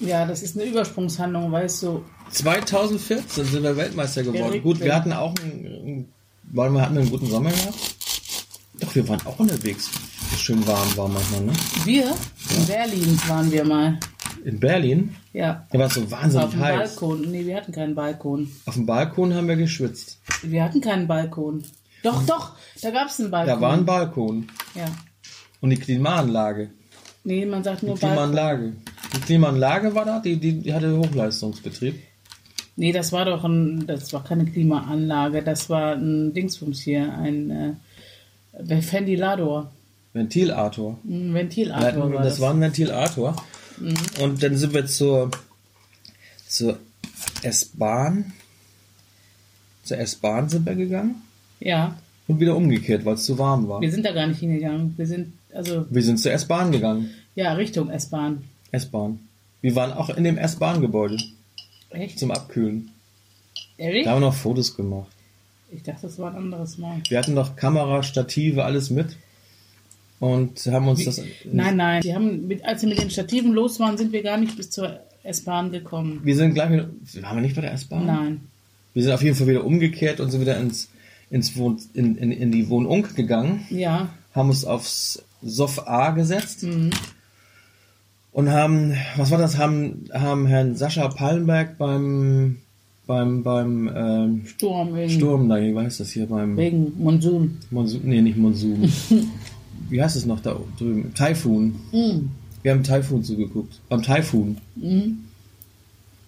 Ja, das ist eine Übersprungshandlung, weißt du. 2014 sind wir Weltmeister geworden. Gut, wir ja. hatten auch einen, weil wir hatten einen guten Sommer gehabt. Doch, wir waren auch unterwegs. Schön warm war manchmal, ne? Wir in Berlin waren wir mal. In Berlin, Ja. da war es so wahnsinnig Auf dem heiß. Balkon. Nee, wir hatten keinen Balkon. Auf dem Balkon haben wir geschwitzt. Wir hatten keinen Balkon. Doch, doch, da gab es einen Balkon. Da war ein Balkon. Ja. Und die Klimaanlage. Nee, man sagt nur Die Balkon. Klimaanlage. Die Klimaanlage war da, die, die, die hatte Hochleistungsbetrieb. Nee, das war doch ein, das war keine Klimaanlage, das war ein Dingsbums hier, ein äh, Ventilator, Ventilator. ein Ventilator hatten, war das das. war ein Ventilator. Und dann sind wir zur, zur S-Bahn. Zur S-Bahn sind wir gegangen ja, und wieder umgekehrt, weil es zu warm war. wir sind da gar nicht hingegangen. Wir sind, also, Wir sind zur S-Bahn gegangen. ja, Richtung S-Bahn. S-Bahn. Wir waren auch in dem S-Bahn-Gebäude Echt? zum Abkühlen. Ehrlich? Da haben wir noch Fotos gemacht. Ich dachte, das war ein anderes Mal. Wir hatten noch Kamera, Stative, alles mit. Und haben uns das. Nein, nein, wir haben mit, als wir mit den Stativen los waren, sind wir gar nicht bis zur S-Bahn gekommen. Wir sind gleich. Waren wir nicht bei der S-Bahn? Nein. Wir sind auf jeden Fall wieder umgekehrt und sind wieder ins, ins Wohn, in, in, in die Wohnung gegangen. Ja, haben uns aufs Sof A gesetzt Mhm. und haben, was war das, haben, haben Herrn Sascha Pallenberg beim, beim, beim ähm, Sturm wegen, Sturm da, wie heißt das hier, beim wegen Monsun. Monsun, nee, nicht Monsun. wie heißt es noch da drüben? Taifun. Mhm. Wir haben Taifun zugeguckt. Beim Taifun. Mhm.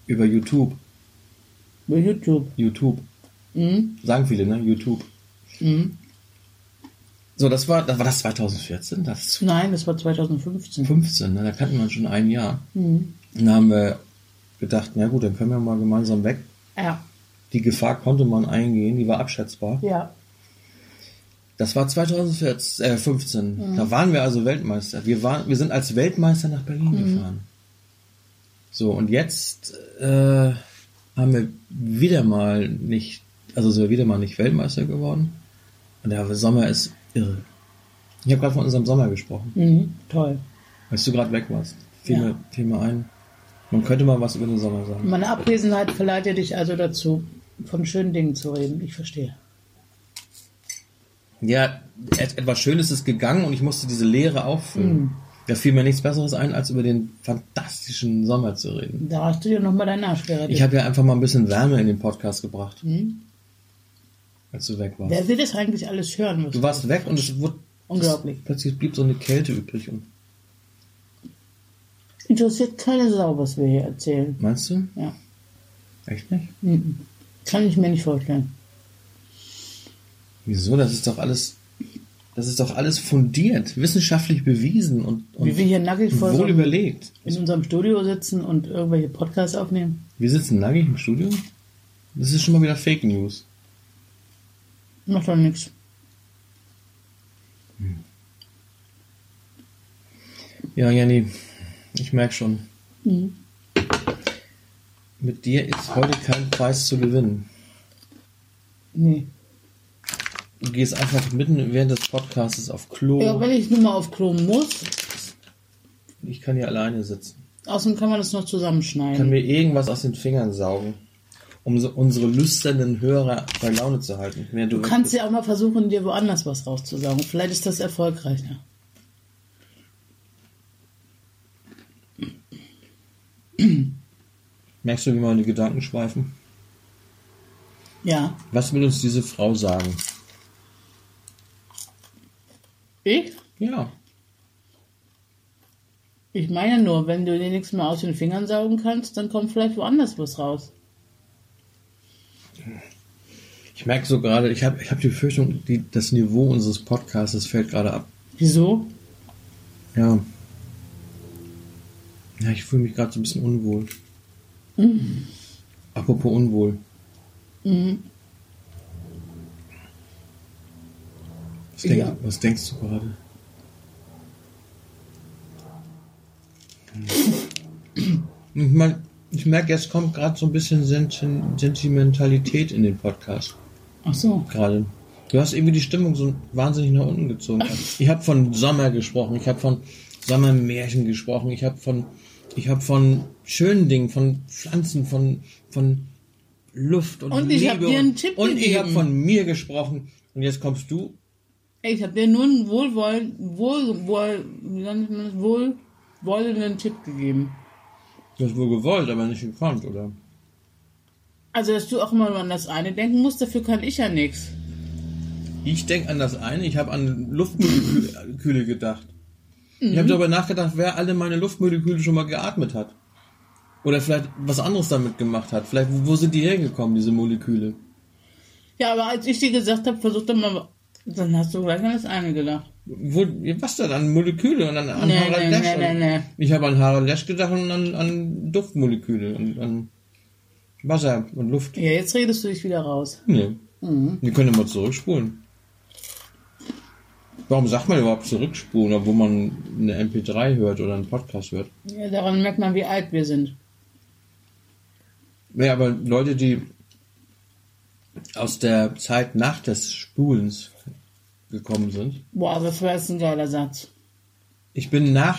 Über YouTube. YouTube. YouTube. Mhm. Sagen viele, ne? YouTube. Mhm. So, das war, das war das 2014, das Nein, das war 2015. 15, ne? da kannten wir schon ein Jahr. Mhm. Und da haben wir gedacht, na gut, dann können wir mal gemeinsam weg. Ja. Die Gefahr konnte man eingehen, die war abschätzbar. Ja. Das war 2014, äh, 15. Da waren wir also Weltmeister. Wir, waren, wir sind als Weltmeister nach Berlin gefahren. So, und jetzt äh, haben wir wieder mal nicht, also sind wir wieder mal nicht Weltmeister geworden. Und der Sommer ist irre. Ich habe gerade von unserem Sommer gesprochen, Mhm. Toll. als du gerade weg warst. Fiel, Ja. mir, fiel mir ein. Man könnte mal was über den Sommer sagen. Meine Abwesenheit verleitet dich also dazu, von schönen Dingen zu reden. Ich verstehe. Ja, et etwas Schönes ist gegangen und ich musste diese Leere auffüllen. Da fiel mir nichts Besseres ein, als über den fantastischen Sommer zu reden. Da hast du dir nochmal deinen Arsch gerettet. Ich habe ja einfach mal ein bisschen Wärme in den Podcast gebracht, Mhm. als du weg warst. Wer will das eigentlich alles hören? Was Du warst weg und es wurde Unglaublich. plötzlich blieb so eine Kälte übrig. Und, Interessiert keine Sau, was wir hier erzählen. meinst du? Ja. Echt nicht? Mhm. Kann ich mir nicht vorstellen. Wieso? Das ist doch alles, das ist doch alles fundiert, wissenschaftlich bewiesen und, und Wie wir hier nackig vor wohl so überlegt. in unserem Studio sitzen und irgendwelche Podcasts aufnehmen. Wir sitzen nackig im Studio. Das ist schon mal wieder Fake News. Macht doch nichts. Ja, Jenny, ich merke schon. Mhm. Mit dir ist heute kein Preis zu gewinnen. Nee. Du gehst einfach mitten während des Podcasts auf Klo. Ja, wenn ich nun mal auf Klo muss, ich kann hier alleine sitzen. außerdem kann man das noch Ich kann zusammenschneiden. mir irgendwas aus den Fingern saugen. um so unsere lüsternen Hörer bei Laune zu halten. Mehr Du kannst ja auch mal versuchen, dir woanders was rauszusaugen. Vielleicht ist das erfolgreicher. Merkst du, wie meine Gedanken schweifen? Ja. Was will uns diese Frau sagen? Ich? Ja. Ich meine nur, wenn du dir nichts mehr aus den Fingern saugen kannst, dann kommt vielleicht woanders was raus. Ich merke so gerade, ich habe ich hab die Befürchtung, die, das Niveau unseres Podcasts fällt gerade ab. Wieso? Ja. Ja, ich fühle mich gerade so ein bisschen unwohl. Apropos unwohl. Was, denk, Ja. was denkst du gerade? Ich, mein, ich merke, jetzt kommt gerade so ein bisschen Senti- Sentimentalität in den Podcast. Ach so. Gerade. Du hast irgendwie die Stimmung so wahnsinnig nach unten gezogen. Ich habe von Sommer gesprochen, ich habe von Sommermärchen gesprochen, ich habe von, ich habe von schönen Dingen, von Pflanzen, von, von Luft und, Und ich Liebe hab dir einen Tipp und ich gegeben. habe von mir gesprochen und jetzt kommst du. Ich habe dir nur einen wohlwollen, wohl, wohl, wie nennt man das, wohlwollenden Tipp gegeben. Du hast wohl gewollt, aber nicht gekonnt, oder? Also, dass du auch immer an das eine denken musst, dafür kann ich ja nichts. Ich denke an das eine, ich habe an Luftmoleküle gedacht. Ich Mhm. habe darüber nachgedacht, wer alle meine Luftmoleküle schon mal geatmet hat. Oder vielleicht was anderes damit gemacht hat. Vielleicht, wo sind die hergekommen, diese Moleküle? Ja, aber als ich dir gesagt habe, versuch doch mal, dann hast du gleich an das eine gedacht. Wo, was denn? An Moleküle und an, an Nee, Harald nee, Lesch? nee, nee, nee. Ich habe an Harald Lesch gedacht und an, an Duftmoleküle und an Wasser und Luft. Ja, jetzt redest du dich wieder raus. Nee. Mhm. Wir können mal zurückspulen. Warum sagt man überhaupt zurückspulen, obwohl man eine MP3 hört oder einen Podcast hört? Ja, daran merkt man, wie alt wir sind. Ja, aber Leute, die aus der Zeit nach des Spulens gekommen sind. Boah, das war jetzt ein geiler Satz. Ich bin nach,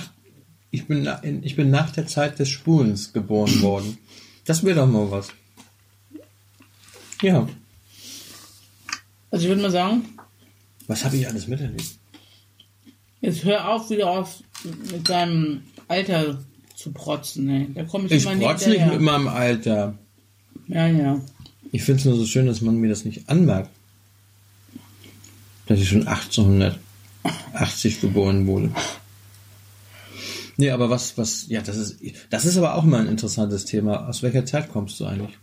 ich bin, na- ich bin nach der Zeit des Spulens geboren worden. Das wäre doch mal was. Ja. Also ich würde mal sagen, Was habe ich alles miterlebt? jetzt hör auf, wieder auf mit deinem Alter zu protzen. Ey. Da komme ich, Ich immer protz nicht mit meinem Alter. Ja, ja. Ich finde es nur so schön, dass man mir das nicht anmerkt. Dass ich schon 1880 geboren wurde. Nee, aber was, was, ja, das ist, das ist aber auch mal ein interessantes Thema. Aus welcher Zeit kommst du eigentlich?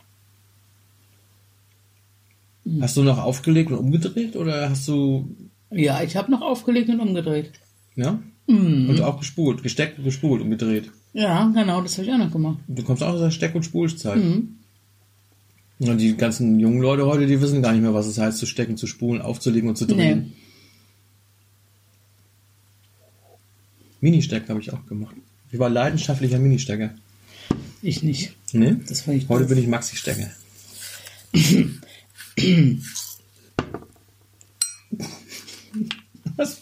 Hast du noch aufgelegt und umgedreht oder hast du, Ja, ich habe noch aufgelegt und umgedreht. ja? Und auch gespult, gesteckt und gespult und gedreht. Ja, genau, das habe ich auch noch gemacht. Du kommst auch aus der Steck- und Spulzeit. Und die ganzen jungen Leute heute, die wissen gar nicht mehr, was es heißt, zu stecken, zu spulen, aufzulegen und zu drehen. Nee. Ministeck habe ich auch gemacht. Ich war leidenschaftlicher Ministecker. Ich nicht. Ne? Das fand ich Heute bin ich Maxi-Stecker. Was.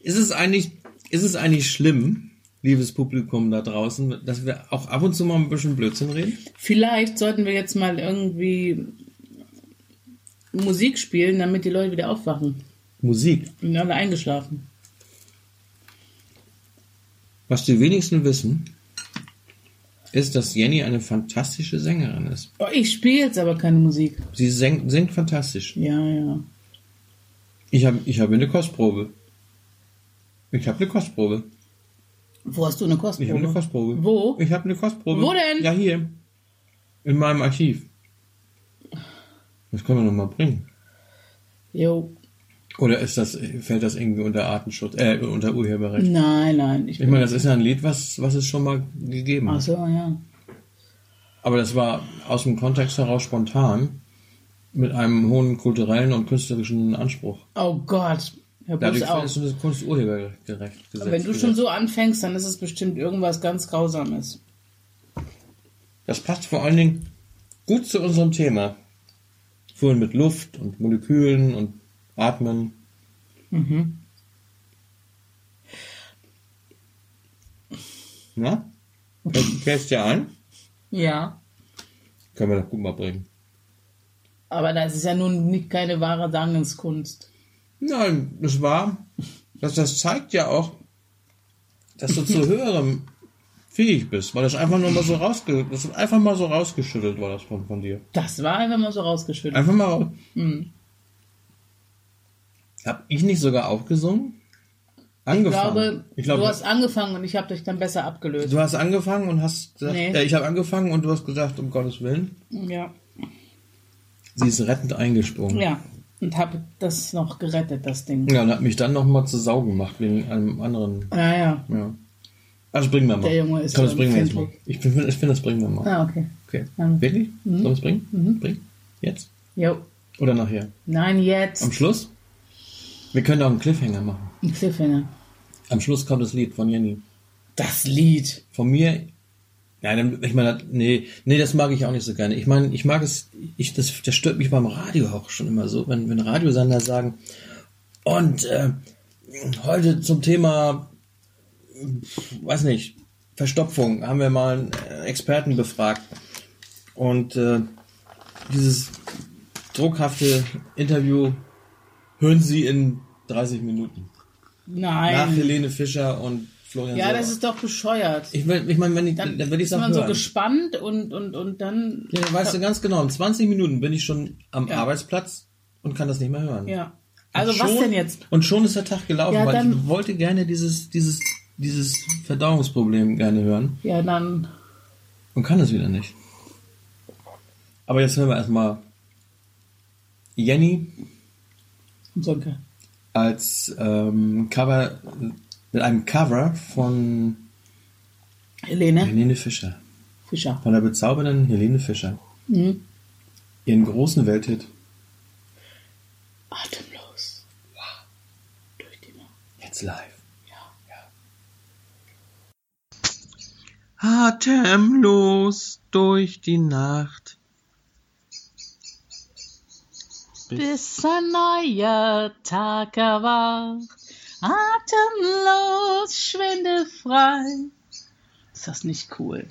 Ist es eigentlich, ist es eigentlich schlimm, liebes Publikum da draußen, dass wir auch ab und zu mal ein bisschen Blödsinn reden? Vielleicht sollten wir jetzt mal irgendwie Musik spielen, damit die Leute wieder aufwachen. Musik. Und alle eingeschlafen. Was die wenigsten wissen, ist, dass Jenny eine fantastische Sängerin ist. Oh, ich spiele jetzt aber keine Musik. Sie singt, singt fantastisch. Ja, ja. Ich habe ich hab eine Kostprobe. Ich habe eine Kostprobe. Wo hast du eine Kostprobe? Ich habe eine Kostprobe. Wo? Ich habe eine Kostprobe. Wo denn? Ja, hier. In meinem Archiv. Das können wir noch mal bringen. Jo. Oder ist das, fällt das irgendwie unter Artenschutz, äh, unter Urheberrecht? Nein, nein. Ich Ich meine, das ist ja ein Lied, was, was es schon mal gegeben Ach hat. so, ja. Aber das war aus dem Kontext heraus spontan. Mit einem hohen kulturellen und künstlerischen Anspruch. Oh Gott. Bloß Dadurch auf. ist das Kunst urhebergerecht gesetzt. Wenn du schon so anfängst, dann ist es bestimmt irgendwas ganz Grausames. Das passt vor allen Dingen gut zu unserem Thema. Vorhin mit Luft und Molekülen und Atmen. Mhm. Na? Fällt dir ein? Ja. Können wir doch gut mal bringen. Aber das ist ja nun nicht keine wahre Sangenskunst. Nein, das war, das, das zeigt ja auch, dass du zu höherem fähig bist, weil das einfach nur mal so rausge, das einfach mal so rausgeschüttelt war das von, von dir. Das war einfach mal so rausgeschüttet. Einfach mal raus. Mhm. Hab ich nicht sogar auch gesungen? Ich Angefangen. glaube, ich glaube du hast angefangen und ich habe dich dann besser abgelöst. du hast angefangen und hast gesagt, Nee. äh, ich habe angefangen und du hast gesagt, um Gottes Willen, Ja. sie ist rettend eingesprungen. Ja. Und habe das noch gerettet, das Ding. Ja, und hat mich dann noch mal zu Sau gemacht wegen einem anderen. Ja, ja. Ja. Also bringen wir mal. Der Junge ist Komm, das bringen wir jetzt mal. Ich finde, ich finde, das bringen wir mal. Ah, okay. Okay. Ja. Wirklich? Sollen wir es bringen? Mhm. Bringen? Jetzt? Jo. Oder nachher? Nein, jetzt. Am Schluss? Wir können auch einen Cliffhanger machen. Ein Cliffhanger. Am Schluss kommt das Lied von Jenny. Das Lied. Von mir. Ja, dann, ich meine, nee, nee, das mag ich auch nicht so gerne. Ich meine, ich mag es, ich, das, das stört mich beim Radio auch schon immer so, wenn, wenn Radiosender sagen, und äh, heute zum Thema, weiß nicht, Verstopfung, haben wir mal einen äh, Experten befragt. Und äh, dieses druckhafte Interview hören Sie in 30 Minuten. Nach Nein. Helene Fischer und Florian Ja, Sauer. das ist doch bescheuert. Ich, will, ich meine, wenn ich, Dann, dann will ich ist es auch man so hören. gespannt und, und, und dann. ja, weißt du ganz genau, in 20 Minuten bin ich schon am Ja. Arbeitsplatz und kann das nicht mehr hören. Ja. Also Und was schon- denn jetzt? Und schon ist der Tag gelaufen, Ja, weil dann- ich wollte gerne dieses, dieses, dieses Verdauungsproblem gerne hören Ja, dann. und kann es wieder nicht. Aber jetzt hören wir erstmal Jenny Sonke. als ähm, Cover, mit einem Cover von Helene Helene Fischer. Fischer. Von der bezaubernden Helene Fischer. Mhm. Ihren großen Welthit Atemlos. Durch die Nacht. Jetzt live. Ja. Atemlos durch die Nacht. Bis ein neuer Tag erwacht. Atemlos, schwindelfrei. Ist das nicht cool?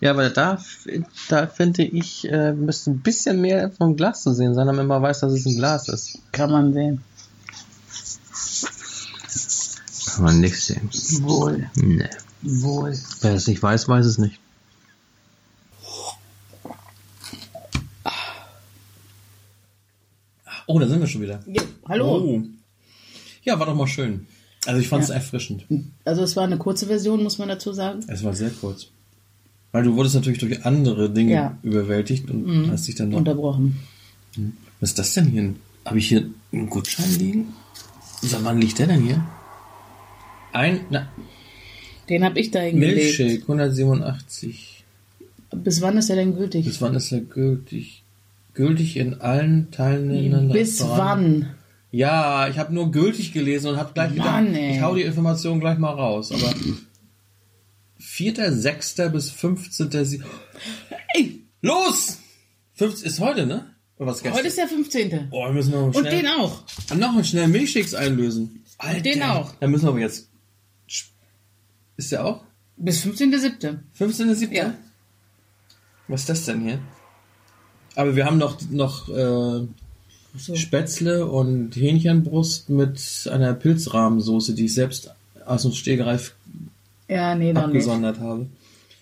Ja, aber da, da finde ich, äh, müsste ein bisschen mehr vom Glas zu sehen sein, damit man weiß, dass es ein Glas ist. Kann man sehen. Kann man nicht sehen. Wohl. Nee. Wohl. Wer es nicht weiß, weiß es nicht. Oh, da sind wir schon wieder. Ja, hallo. Oh. Ja, war doch mal schön. Also ich fand es Ja. erfrischend. Also es war eine kurze Version, muss man dazu sagen. Es war sehr kurz. Weil du wurdest natürlich durch andere Dinge Ja. überwältigt und hast dich dann noch. Unterbrochen. Was ist das denn hier? Habe ich hier einen Gutschein liegen? Sag, wann liegt der denn hier? Ein na, Den habe ich da hingelegt. Milchshake 187. Bis wann ist der denn gültig? Bis wann ist er gültig? Gültig in allen teilnehmenden Bis wann? Ja, ich habe nur gültig gelesen und habe gleich Mann, gedacht, ey. ich hau die Information gleich mal raus. Aber 4.6. bis 15. Ey, Los! 15 ist heute, ne? Oder was gestern? heute ist der 15. Oh, wir müssen noch Und schnell, den auch. noch mal schnell Milchshakes einlösen. Alter. Den auch. Dann müssen wir aber jetzt. Ist der auch? Bis 15.7. 15.7. Ja. Was ist das denn hier? Aber wir haben noch, noch äh, So. Spätzle und Hähnchenbrust mit einer Pilzrahmensoße, die ich selbst aus dem Stegreif Ja, nee, noch nicht. abgesondert habe.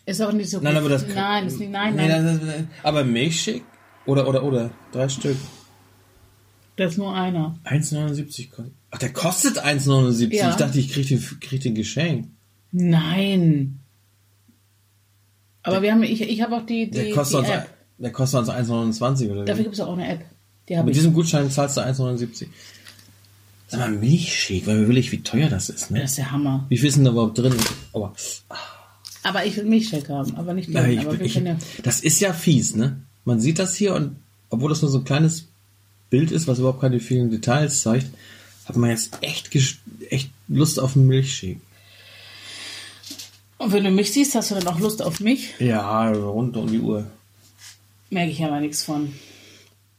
Ist auch nicht so Nein, gut. aber das Nein, ist nicht, nein, Nee, nein. das, aber Milchshake? Oder, oder, oder. Drei Stück. Das ist nur einer. 1,79 kostet. Ach, der kostet 1,79. Ja. Ich dachte, ich krieg den, krieg den Geschenk. Nein. Aber wir haben, ich, ich habe auch die, die, Der kostet, die uns, App. der kostet uns 1,29 oder Dafür gibt es auch eine App. Die Mit ich. diesem Gutschein zahlst du 1,79. Sag mal, Milchshake, weil wir will ich, wie teuer das ist, ne? Das ist der Hammer. Wie viel ist denn da überhaupt drin? Aua. Aber ich will Milchshake haben, aber nicht den. ich, aber ich, ja, das ist ja fies, ne? Man sieht das hier und obwohl das nur so ein kleines Bild ist, was überhaupt keine vielen Details zeigt, hat man jetzt echt, echt Lust auf einen Milchshake. Und wenn du mich siehst, hast du dann auch Lust auf mich? Ja, rund um die Uhr. Merke ich aber nichts von.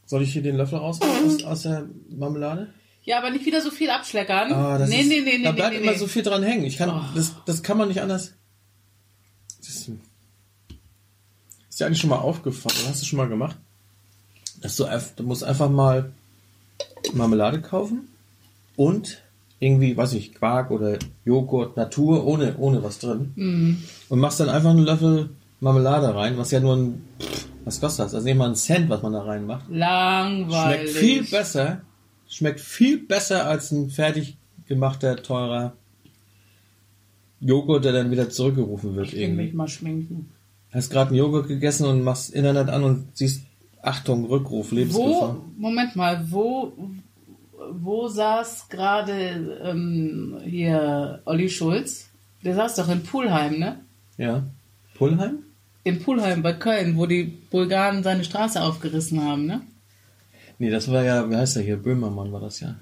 Soll ich hier den Löffel rausnehmen aus, aus der Marmelade? Ja, aber nicht wieder so viel abschleckern. Ah, das nee, ist, nee, nee, nee, da bleibt nee, immer nee. so viel dran hängen. Ich kann, Oh. das, das kann man nicht anders. Das, Ist dir eigentlich schon mal aufgefallen? Hast du schon mal gemacht? Dass du, du musst einfach mal Marmelade kaufen und irgendwie, weiß ich, Quark oder Joghurt, Natur, ohne, ohne was drin. Und machst dann einfach einen Löffel Marmelade rein, was ja nur ein, was kostet das? Also nicht mal ein Cent, was man da reinmacht. Langweilig. Schmeckt viel besser, schmeckt viel besser als ein fertig gemachter, teurer Joghurt, der dann wieder zurückgerufen wird Ich will mich irgendwie. mal schminken. Hast gerade einen Joghurt gegessen und machst Internet an und siehst, Achtung, Rückruf, Lebensgefahr. Wo, Moment mal, wo, wo saß gerade ähm, hier Olli Schulz? Der saß doch in Pulheim, ne? Ja. Pullheim? In Pulheim bei Köln, wo die Bulgaren seine Straße aufgerissen haben, ne? Nee, das war ja, wie heißt der hier? Böhmermann war das ja.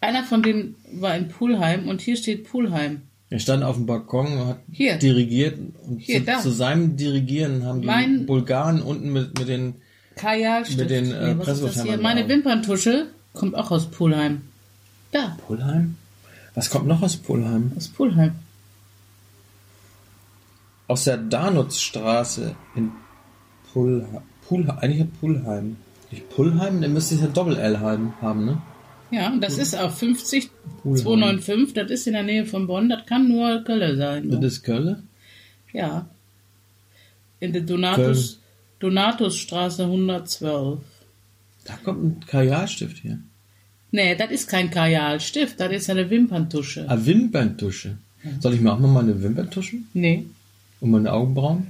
Einer von denen war in Pulheim und hier steht Pulheim. Er stand auf dem Balkon und hat Hier. dirigiert und Hier, zu, zu seinem Dirigieren haben die Mein- Bulgaren unten mit, mit den Kajalstift. Mit den, äh, im Meine. Wimperntusche kommt auch aus Pulheim. Da, Pullheim? Was kommt noch aus Pullheim? aus Pulheim. Aus der Danutzstraße in Pullheim. Pullheim. Eigentlich hat Pullheim. Nicht Pullheim? Dann müsste es ja Doppel-L haben, ne? Ja, das ist auch 50 Pulheim. 295, das ist in der Nähe von Bonn, das kann nur Köln sein. Das Ne? ist Köln? Ja. In der Donatus, Donatusstraße 112. Da kommt ein Kajalstift hier. Nee, das ist kein Kajalstift, das ist eine Wimperntusche. Ah, Wimperntusche. Soll ich mir auch mal meine Wimpern tuschen? Nee, Und meine Augenbrauen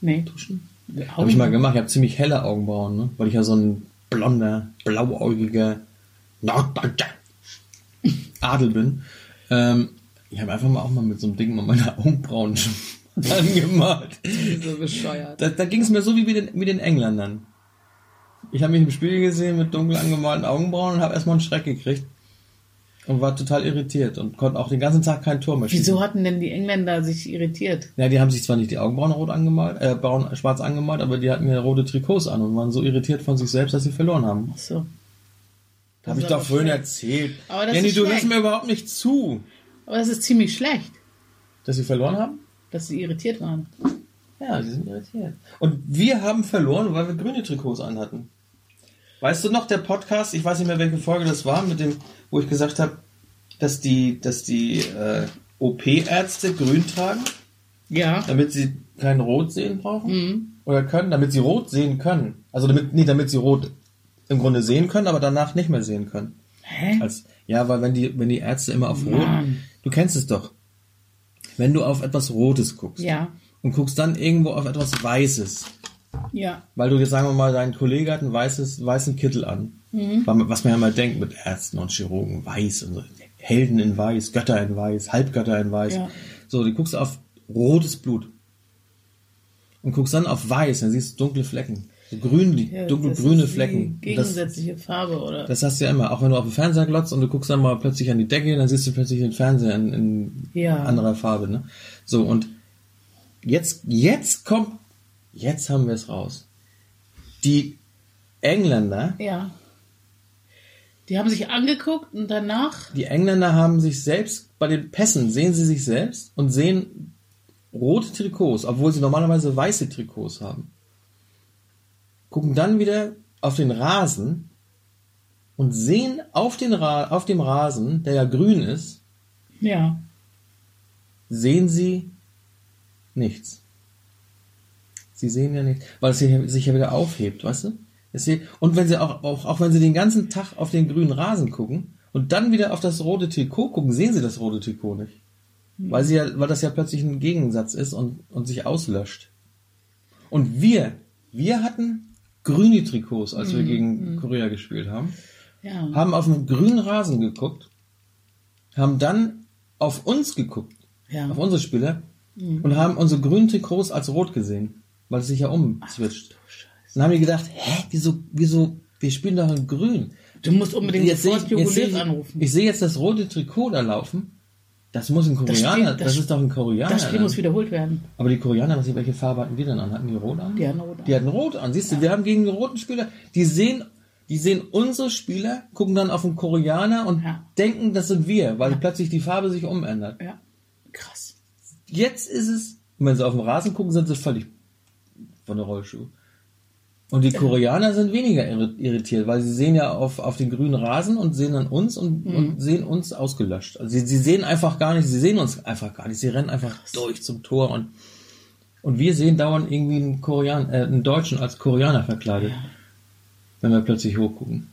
nee. tuschen? Habe ich mal gemacht. Ich habe ziemlich helle Augenbrauen, ne? Weil ich ja so ein blonder, blauäugiger Norddeutscher Adel bin. Ähm, ich habe einfach mal auch mal mit so einem Ding mal meine Augenbrauen angemalt. so bescheuert. Da, da ging es mir so wie mit den, mit den Engländern. Ich habe mich im Spiegel gesehen mit dunkel angemalten Augenbrauen und habe erstmal einen Schreck gekriegt. Und war total irritiert und konnte auch den ganzen Tag kein Tor mehr schießen. Wieso hatten denn die Engländer sich irritiert? Ja, die haben sich zwar nicht die Augenbrauen rot angemalt, äh, braun, schwarz angemalt, aber die hatten ja rote Trikots an und waren so irritiert von sich selbst, dass sie verloren haben. Ach so. Das Habe ich doch vorhin schlecht. erzählt. Aber das Jenny, ist du hörst mir überhaupt nicht zu, Aber das ist ziemlich schlecht, dass sie verloren haben. dass sie irritiert waren. Ja, sie sind irritiert. Und wir haben verloren, weil wir grüne Trikots anhatten. Weißt du noch, der Podcast, ich weiß nicht mehr, welche Folge das war, mit dem, wo ich gesagt habe, dass die, dass die äh, OP-Ärzte grün tragen, Ja. damit sie kein Rot sehen brauchen? Mhm. Oder können, damit sie rot sehen können. Also damit, nee, damit sie rot im Grunde sehen können, aber danach nicht mehr sehen können. Hä? Als, ja, weil wenn die, wenn die Ärzte immer auf Rot, Mann. du kennst es doch. Wenn du auf etwas Rotes guckst Ja. und guckst dann irgendwo auf etwas Weißes, Ja. weil du jetzt sagen wir mal, dein Kollege hat einen weißes, weißen Kittel an, man- was man ja mal denkt mit Ärzten und Chirurgen, weiß und so. Helden in Weiß, Götter in Weiß, Halbgötter in Weiß. Ja. So, du guckst auf rotes Blut und guckst dann auf Weiß, dann siehst du dunkle Flecken, so grün, Ja, dunkelgrüne das ist Flecken. Und das, gegensätzliche Farbe, oder? das hast du ja immer. Auch wenn du auf den Fernseher glotzt und du guckst dann mal plötzlich an die Decke, dann siehst du plötzlich den Fernseher in, in Ja. anderer Farbe. Ne? So, und jetzt, jetzt kommt, jetzt haben wir es raus. Die Engländer, ja. Die haben sich angeguckt und danach. die Engländer haben sich selbst, bei den Pässen sehen sie sich selbst und sehen rote Trikots, obwohl sie normalerweise weiße Trikots haben. Gucken dann wieder auf den Rasen und sehen auf, den Ra auf dem Rasen, der ja grün ist, Ja. sehen sie nichts. Sie sehen ja nichts, weil es sich, ja wieder aufhebt, weißt du? Und wenn sie auch, auch, auch wenn sie den ganzen Tag auf den grünen Rasen gucken und dann wieder auf das rote Trikot gucken, sehen sie das rote Trikot nicht. Weil sie ja, weil das ja plötzlich ein Gegensatz ist und, und sich auslöscht. Und wir, wir hatten grüne Trikots, als wir gegen Korea gespielt haben Ja. haben auf den grünen Rasen geguckt, haben dann auf uns geguckt, Ja. auf unsere Spieler, und haben unsere grünen Trikots als rot gesehen, weil es sich ja umswitcht. Dann haben die gedacht, hä, wieso, wieso, wir spielen doch in grün. Du musst unbedingt Jetzt sofort ich, anrufen. ich sehe jetzt das rote Trikot da laufen. Das muss ein Das Koreaner, Spiel- das, das- ist doch ein Koreaner. das Spiel muss wiederholt werden. Aber die Koreaner, was, welche Farbe hatten die denn an? Hatten die rot an? Die hatten rot an. Die hatten rot an. Siehst du, wir haben gegen die roten Spieler, die sehen, die sehen unsere Spieler, gucken dann auf den Koreaner und Ja. denken, das sind wir, weil plötzlich die Farbe sich umändert. Ja. Krass. Jetzt ist es, wenn sie auf den Rasen gucken, sind sie völlig, von der Rollschuh. Und die Koreaner sind weniger irri- irritiert, weil sie sehen ja auf, auf den grünen Rasen und sehen dann uns und, und sehen uns ausgelöscht. Also sie, sie sehen einfach gar nicht, sie sehen uns einfach gar nicht. Sie rennen einfach durch zum Tor und, und wir sehen dauernd irgendwie einen Koreaner, äh, einen Deutschen als Koreaner verkleidet. Wenn wir plötzlich hochgucken.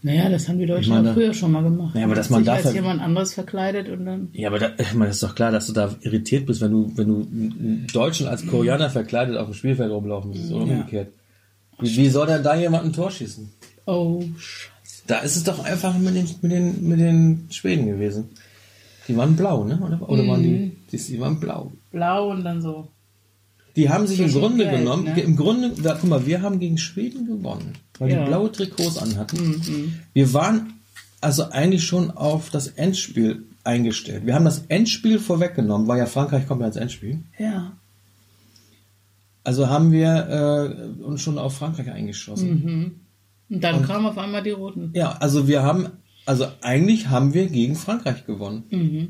Naja, das haben die Deutschen meine, auch früher schon mal gemacht. Ja, aber dass Sich man als dafür- jemand anderes verkleidet und dann. Ja, aber da, ich meine, das ist doch klar, dass du da irritiert bist, wenn du, wenn du einen Deutschen als Koreaner verkleidet auf dem Spielfeld rumlaufen siehst oder Ja. umgekehrt. Wie, wie soll denn da jemand ein Tor schießen? Oh, Scheiße. Da ist es doch einfach mit den, mit den, mit den Schweden gewesen. Die waren blau, ne? Oder, oder waren die, die, die waren blau. Blau und dann so. Die haben sich im Grunde Gelb, genommen, ne? im Grunde, da, guck mal, wir haben gegen Schweden gewonnen, weil Ja. die blaue Trikots anhatten. Wir waren also eigentlich schon auf das Endspiel eingestellt. Wir haben das Endspiel vorweggenommen, weil ja Frankreich kommt ja ins Endspiel. Ja. Also haben wir äh, uns schon auf Frankreich eingeschossen. Und dann kamen auf einmal die Roten. Ja, also wir haben, also eigentlich haben wir gegen Frankreich gewonnen. Mhm.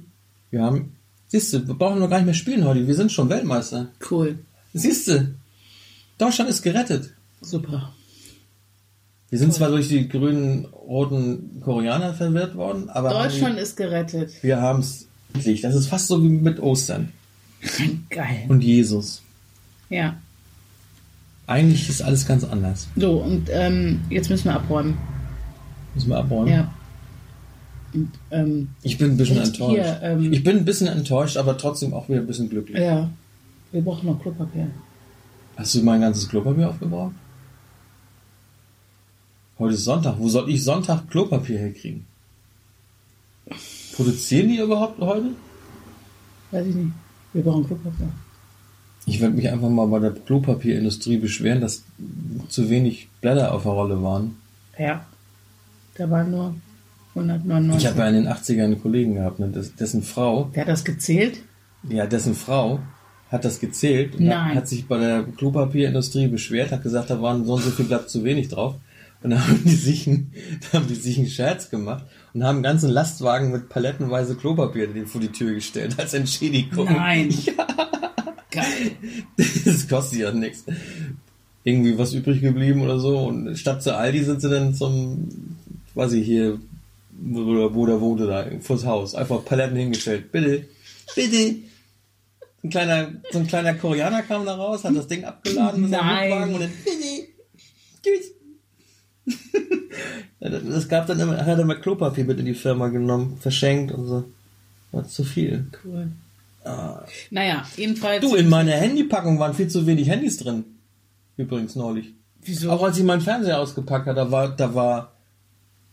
Wir haben, siehst du, wir brauchen noch gar nicht mehr spielen heute. Wir sind schon Weltmeister. Cool. Siehst du, Deutschland ist gerettet. Super. Wir sind zwar durch die grünen, roten Koreaner verwirrt worden, aber Deutschland ist gerettet. wir haben es endlich. Das ist fast so wie mit Ostern Geil. und Jesus. Ja. Eigentlich ist alles ganz anders. So, und ähm, jetzt müssen wir abräumen. Müssen wir abräumen. Ja. Und, ähm, Ich bin ein bisschen enttäuscht. hier, ähm, ich bin ein bisschen enttäuscht, aber trotzdem auch wieder ein bisschen glücklich. ja. Wir brauchen noch Klopapier. Hast du mein ganzes Klopapier aufgebraucht? Heute ist Sonntag. Wo soll ich Sonntag Klopapier herkriegen? Produzieren die überhaupt heute? Weiß ich nicht. Wir brauchen Klopapier. Ich werde mich einfach mal bei der Klopapierindustrie beschweren, dass zu wenig Blätter auf der Rolle waren. Ja. Da waren nur 199. Ich habe ja in den 80ern einen Kollegen gehabt, ne, des- dessen Frau, Wer hat das gezählt? ja, dessen Frau hat das gezählt und Nein. hat, hat sich bei der Klopapierindustrie beschwert, hat gesagt, da waren so und so viel Blatt zu wenig drauf. Und dann haben die sich, einen- da haben die sich einen Scherz gemacht und haben einen ganzen Lastwagen mit palettenweise Klopapier vor die Tür gestellt als Entschädigung. Nein. Geil. Das kostet ja nichts. Irgendwie was übrig geblieben oder so. Und statt zu Aldi sind sie dann zum, weiß ich hier, wo, wo der wohnte da, vors Haus. Einfach Paletten hingestellt. Bitte, bitte. Ein kleiner, so ein kleiner Koreaner kam da raus, hat das Ding abgeladen mit seinem. Mietwagen und dann, tschüss. Das gab dann immer, hat er mal Klopapier mit in die Firma genommen, verschenkt und so. War zu viel. Cool. Naja, jedenfalls. Du, in meiner Handypackung waren viel zu wenig Handys drin. Übrigens neulich. Wieso? Auch als ich meinen Fernseher ausgepackt habe, da war, da war,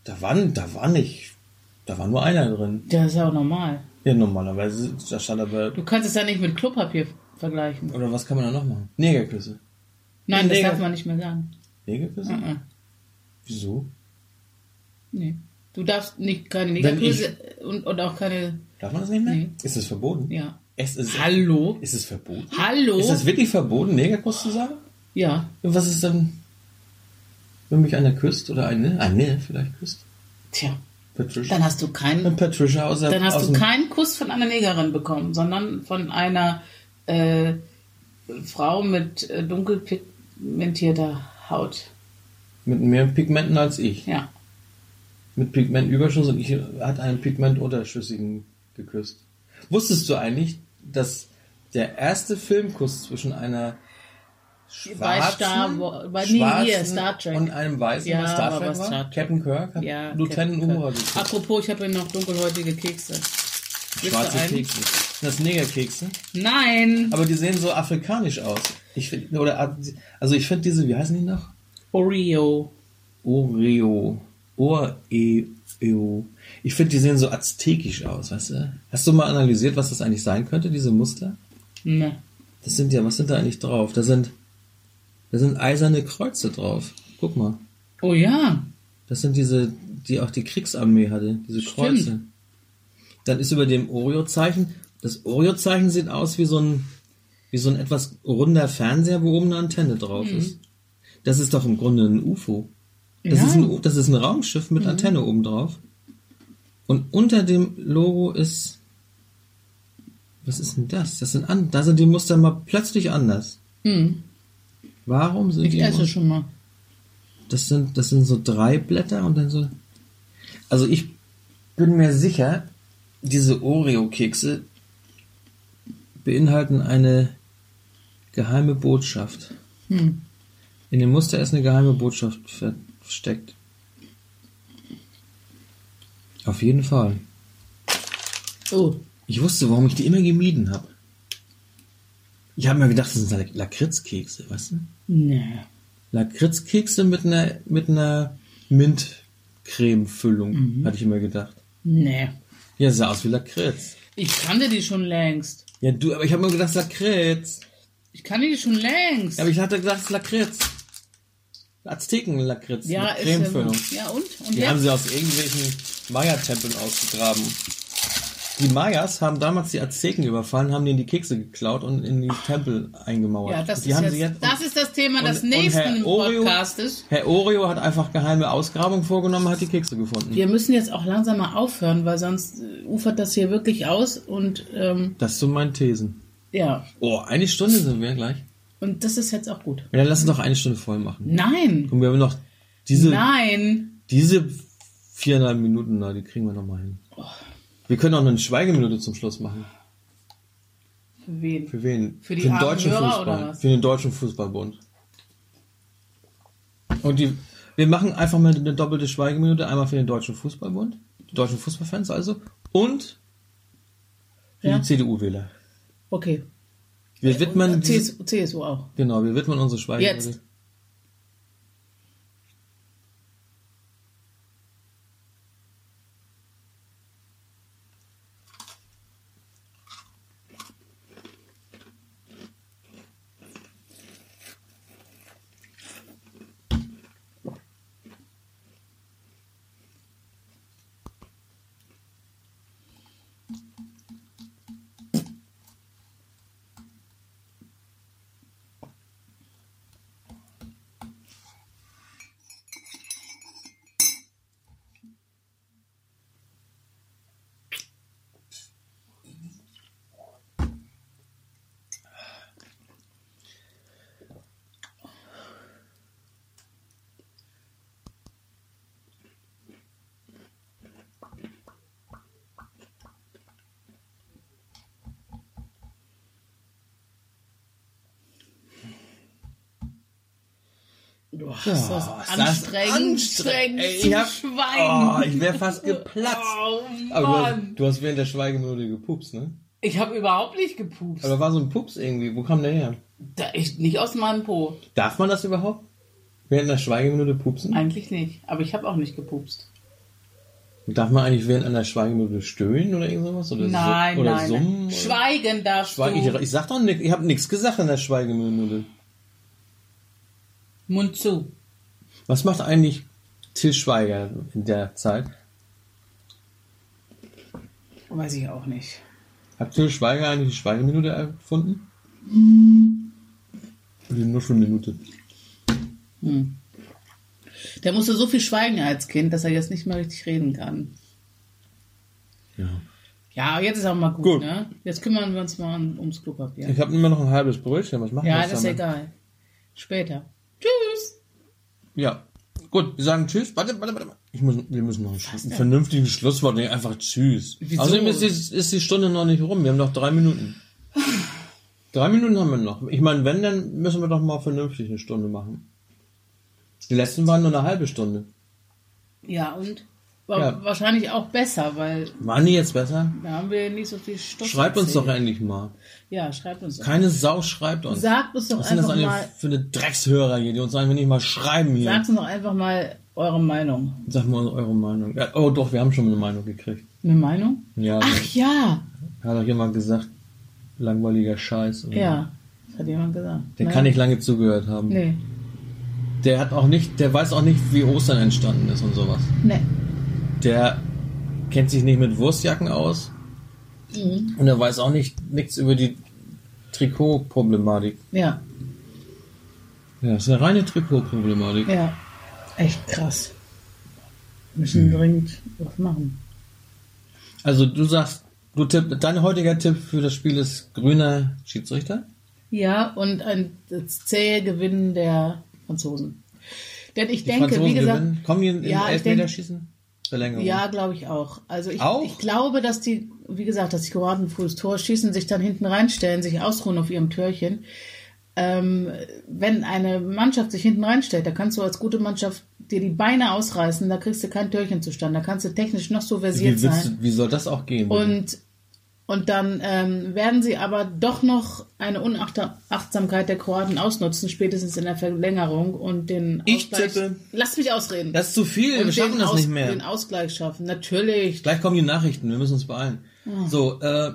da war, da war nicht, da war nur einer drin. Das ist ja auch normal. Ja, normalerweise, da stand aber, Du kannst es ja nicht mit Klopapier vergleichen. oder was kann man da noch machen? Negerküsse. Nein, das Neger- darf man nicht mehr sagen. Negerküsse? Mhm. Wieso? Nee. Du darfst nicht keine Negergrüße und, und auch keine. Darf man das nicht mehr? Nee. Ist es verboten? Ja. Es ist, Hallo? Ist es verboten? Hallo? Ist es wirklich verboten, Negerkuss zu sagen? Ja. Und was ist dann, wenn mich einer küsst oder eine, eine vielleicht küsst? Tja. Patricia. Dann hast du keinen. Patricia aus der, Dann hast aus du keinen Kuss von einer Negerin bekommen, sondern von einer äh, Frau mit äh, dunkel pigmentierter Haut. Mit mehr Pigmenten als ich. Ja. Mit Pigmentüberschuss und ich hat einen Pigmentunterschüssigen geküsst. Wusstest du eigentlich, dass der erste Filmkuss zwischen einer Bei Star Wa- bei- nee, hier, Star Trek. und einem weißen Ja, Star Trek war? Star Trek. Captain Kirk Ja, Lieutenant Uhura. Apropos, ich habe hier noch dunkelhäutige Kekse. Willst Schwarze? Kekse. Das Negerkekse. Nein! Aber die sehen so afrikanisch aus. Ich finde, oder, also ich finde diese, wie heißen die noch? Oreo. Oreo. Oreo. Ich finde, die sehen so aztekisch aus, weißt du? Hast du mal analysiert, was das eigentlich sein könnte, diese Muster? Ne. Das sind ja, was sind da eigentlich drauf? Da sind, da sind eiserne Kreuze drauf. Guck mal. Oh ja. Das sind diese, die auch die Kriegsarmee hatte, diese Kreuze. Stimmt. Dann ist über dem Oreo-Zeichen, das Oreo-Zeichen sieht aus wie so ein, wie so ein etwas runder Fernseher, wo oben eine Antenne drauf ist. Das ist doch im Grunde ein UFO. Das, Ja. Mhm. ist ein, das ist ein Raumschiff mit Antenne oben drauf. Und unter dem Logo ist, was ist denn das? Das sind an, da sind die Muster mal plötzlich anders. Hm. Warum sind Ich die esse immer- schon mal. Das sind, das sind so drei Blätter und dann so. Also ich bin mir sicher, diese Oreo-Kekse beinhalten eine geheime Botschaft. Hm. In dem Muster ist eine geheime Botschaft versteckt. Auf jeden Fall. Oh, Ich wusste, warum ich die immer gemieden habe. Ich habe mir gedacht, das sind Lakritzkekse, weißt du? nee. Lakritzkekse mit einer, mit einer Mintcreme-Füllung, hatte ich immer gedacht. Nee. Ja, sah aus wie Lakritz. Ich kannte die schon längst. Ja, du, aber ich habe mir gedacht, Lakritz. Ich kannte die schon längst. Ja, aber ich hatte gedacht, Lakritz. Azteken-Lakritz ja, mit ist Cremefüllung. ja und und Die haben jetzt? sie aus irgendwelchen Maya-Tempeln ausgegraben. Die Mayas haben damals die Azteken überfallen, haben denen die Kekse geklaut und in die Tempel eingemauert. ja, das ist jetzt, das ist das Thema des nächsten Oreo- Podcastes. Herr Oreo hat einfach geheime Ausgrabungen vorgenommen, hat die Kekse gefunden. Wir müssen jetzt auch langsam mal aufhören, weil sonst äh, ufert das hier wirklich aus und ähm, Das sind meine Thesen. ja, Oh, eine Stunde sind wir gleich. und das ist jetzt auch gut. Ja, dann lass uns doch eine Stunde voll machen. Nein, Und wir haben noch diese, nein, diese viereinhalb Minuten da, die kriegen wir noch mal hin. Wir können auch noch eine Schweigeminute zum Schluss machen. für wen? Für wen? Für die den deutschen Hörer Fußball. Für den deutschen Fußballbund. Und die, wir machen einfach mal eine doppelte Schweigeminute, einmal für den deutschen Fußballbund, die deutschen Fußballfans also, und für Ja. die CDU-Wähler. Okay. Wir widmen, diese, CSU, CSU auch. genau, wir widmen unsere Schweigeminute. Jetzt. Boah, ist das Oh, anstrengend, anstrengend. Ey, ich hab- schweigen. Oh, ich wäre fast geplatzt. Oh Aber du hast, Mann. du hast während der Schweigeminute gepupst, ne? Ich habe überhaupt nicht gepupst. Aber war so ein Pups irgendwie. Wo kam der her? Da, ich, nicht aus meinem Po. Darf man das überhaupt? Während der Schweigeminute pupsen? Eigentlich nicht. Aber ich habe auch nicht gepupst. Darf man eigentlich während einer Schweigeminute stöhnen oder irgend sowas? Oder, Nein, so, oder nein. summen? nein. Oder? Schweigen darfst Schweig, ich, du. ich sag doch nichts. Ich habe nichts gesagt in der Schweigeminute. Mund zu. Was macht eigentlich Till Schweiger in der Zeit? Weiß ich auch nicht. Hat Till Schweiger eigentlich die Schweigeminute erfunden? Oder nur schon eine Minute? Hm. Der musste so viel schweigen als Kind, dass er jetzt nicht mehr richtig reden kann. Ja. Ja, jetzt ist auch mal gut, Gut. ne? Jetzt kümmern wir uns mal um- ums Klopapier. Ich habe immer noch ein halbes Brötchen. Was machen wir Ja, das ist egal. Später. Tschüss. Ja. Gut, wir sagen Tschüss. Warte, warte, warte. Ich muss, wir müssen noch ein, vernünftiges Schlusswort. Nee, einfach Tschüss. Wieso? Außerdem ist die, ist die Stunde noch nicht rum. Wir haben noch drei Minuten. Drei Minuten haben wir noch. Ich meine, wenn, dann müssen wir doch mal vernünftig eine Stunde machen. Die letzten waren nur eine halbe Stunde. Ja, und? War Ja. wahrscheinlich auch besser, weil Waren die jetzt besser? da haben wir nicht so viel Stoff. Schreibt uns doch endlich mal. Ja, schreibt uns doch. Keine Sau schreibt uns. Sagt uns doch Was sind das einfach mal, für eine Dreckshörer hier, die uns einfach nicht mal schreiben hier? sagt uns doch einfach mal eure Meinung. Sag mal eure Meinung. Ja, oh doch, wir haben schon eine Meinung gekriegt. Eine Meinung? Ja, Ach ja. hat doch jemand gesagt, langweiliger Scheiß. oder? Ja, das hat jemand gesagt. Der Ne? kann nicht lange zugehört haben. Nee. Der hat auch nicht, der weiß auch nicht, wie Ostern entstanden ist und sowas. Nee. Der kennt sich nicht mit Wurstjacken aus Mhm. und er weiß auch nicht nichts über die Trikotproblematik. Ja, Ja, das ist eine reine Trikotproblematik. ja. Echt krass. Müssen dringend was machen. Also du sagst, du tipp, dein heutiger Tipp für das Spiel ist grüner Schiedsrichter? Ja, und ein zähe Gewinn der Franzosen. Denn ich Die denke, Franzosen wie gesagt, gewinnen. Kommen die in, Ja, Elfmeterschießen? Verlängerung. ja, glaube ich auch. Also ich, Auch? ich glaube, dass die, wie gesagt, dass die Kroaten frühes Tor schießen, sich dann hinten reinstellen, sich ausruhen auf ihrem Türchen. Ähm, wenn eine Mannschaft sich hinten reinstellt, da kannst du als gute Mannschaft dir die Beine ausreißen, da kriegst du kein Türchen zustande. Da kannst du technisch noch so versiert wie, sein. du, wie soll das auch gehen? Und, und dann ähm, werden sie aber doch noch eine Unachtsamkeit der Kroaten ausnutzen, spätestens in der Verlängerung und den Ich Ausgleich. tippe- Lass mich ausreden. das ist zu viel, wir und schaffen den, das Aus- nicht mehr. den Ausgleich schaffen. Natürlich. Gleich kommen die Nachrichten, wir müssen uns beeilen. Ah. So, äh,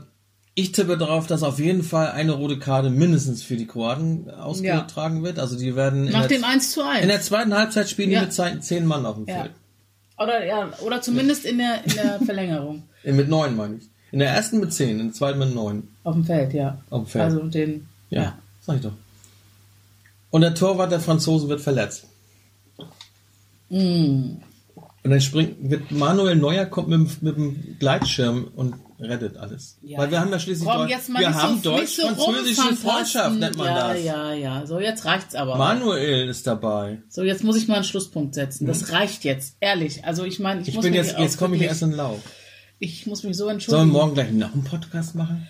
ich tippe darauf, dass auf jeden Fall eine rote Karte mindestens für die Kroaten ausgetragen wird. Also die werden Nach dem 1 zu 1. in der zweiten Halbzeit spielen Ja. die mit zehn, Mann auf dem ja. Feld. Oder, ja, oder zumindest in der, in der Verlängerung. Mit neun meine ich. In der ersten mit zehn, in der zweiten mit neun. Auf dem Feld, ja. Auf dem Feld. Also den. Ja, Ja. sag ich doch. Und der Torwart der Franzosen wird verletzt. Mm. Und dann springt, wird Manuel Neuer kommt mit, dem- mit dem Gleitschirm und rettet alles. Ja. Weil wir haben ja schließlich Komm, Deutsch, jetzt wir haben so, deutsch-französische. Freundschaft, nennt man ja, das. Ja, ja, So, jetzt reicht's aber. Manuel ist dabei. So, jetzt muss ich mal einen Schlusspunkt setzen. Das reicht jetzt, ehrlich. Also ich meine, ich. Ich muss bin jetzt, jetzt komme ich erst in Lauf. Ich muss mich so Sollen entschuldigen. wir morgen gleich noch einen Podcast machen?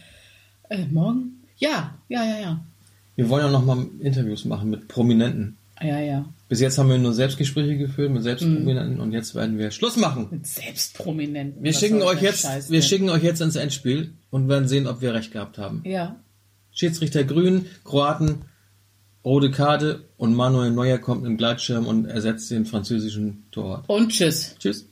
Äh, morgen? Ja, ja, ja, ja. Wir wollen ja noch mal Interviews machen mit Prominenten. Ja, ja. Bis jetzt haben wir nur Selbstgespräche geführt mit Selbstprominenten Mhm. und jetzt werden wir Schluss machen. Mit Selbstprominenten. Wir schicken euch jetzt, Scheiß wir denn? schicken euch jetzt ins Endspiel und werden sehen, ob wir recht gehabt haben. Ja. Schiedsrichter Grün, Kroaten, rote Karte und Manuel Neuer kommt im Gleitschirm und ersetzt den französischen Torwart. Und tschüss. Tschüss.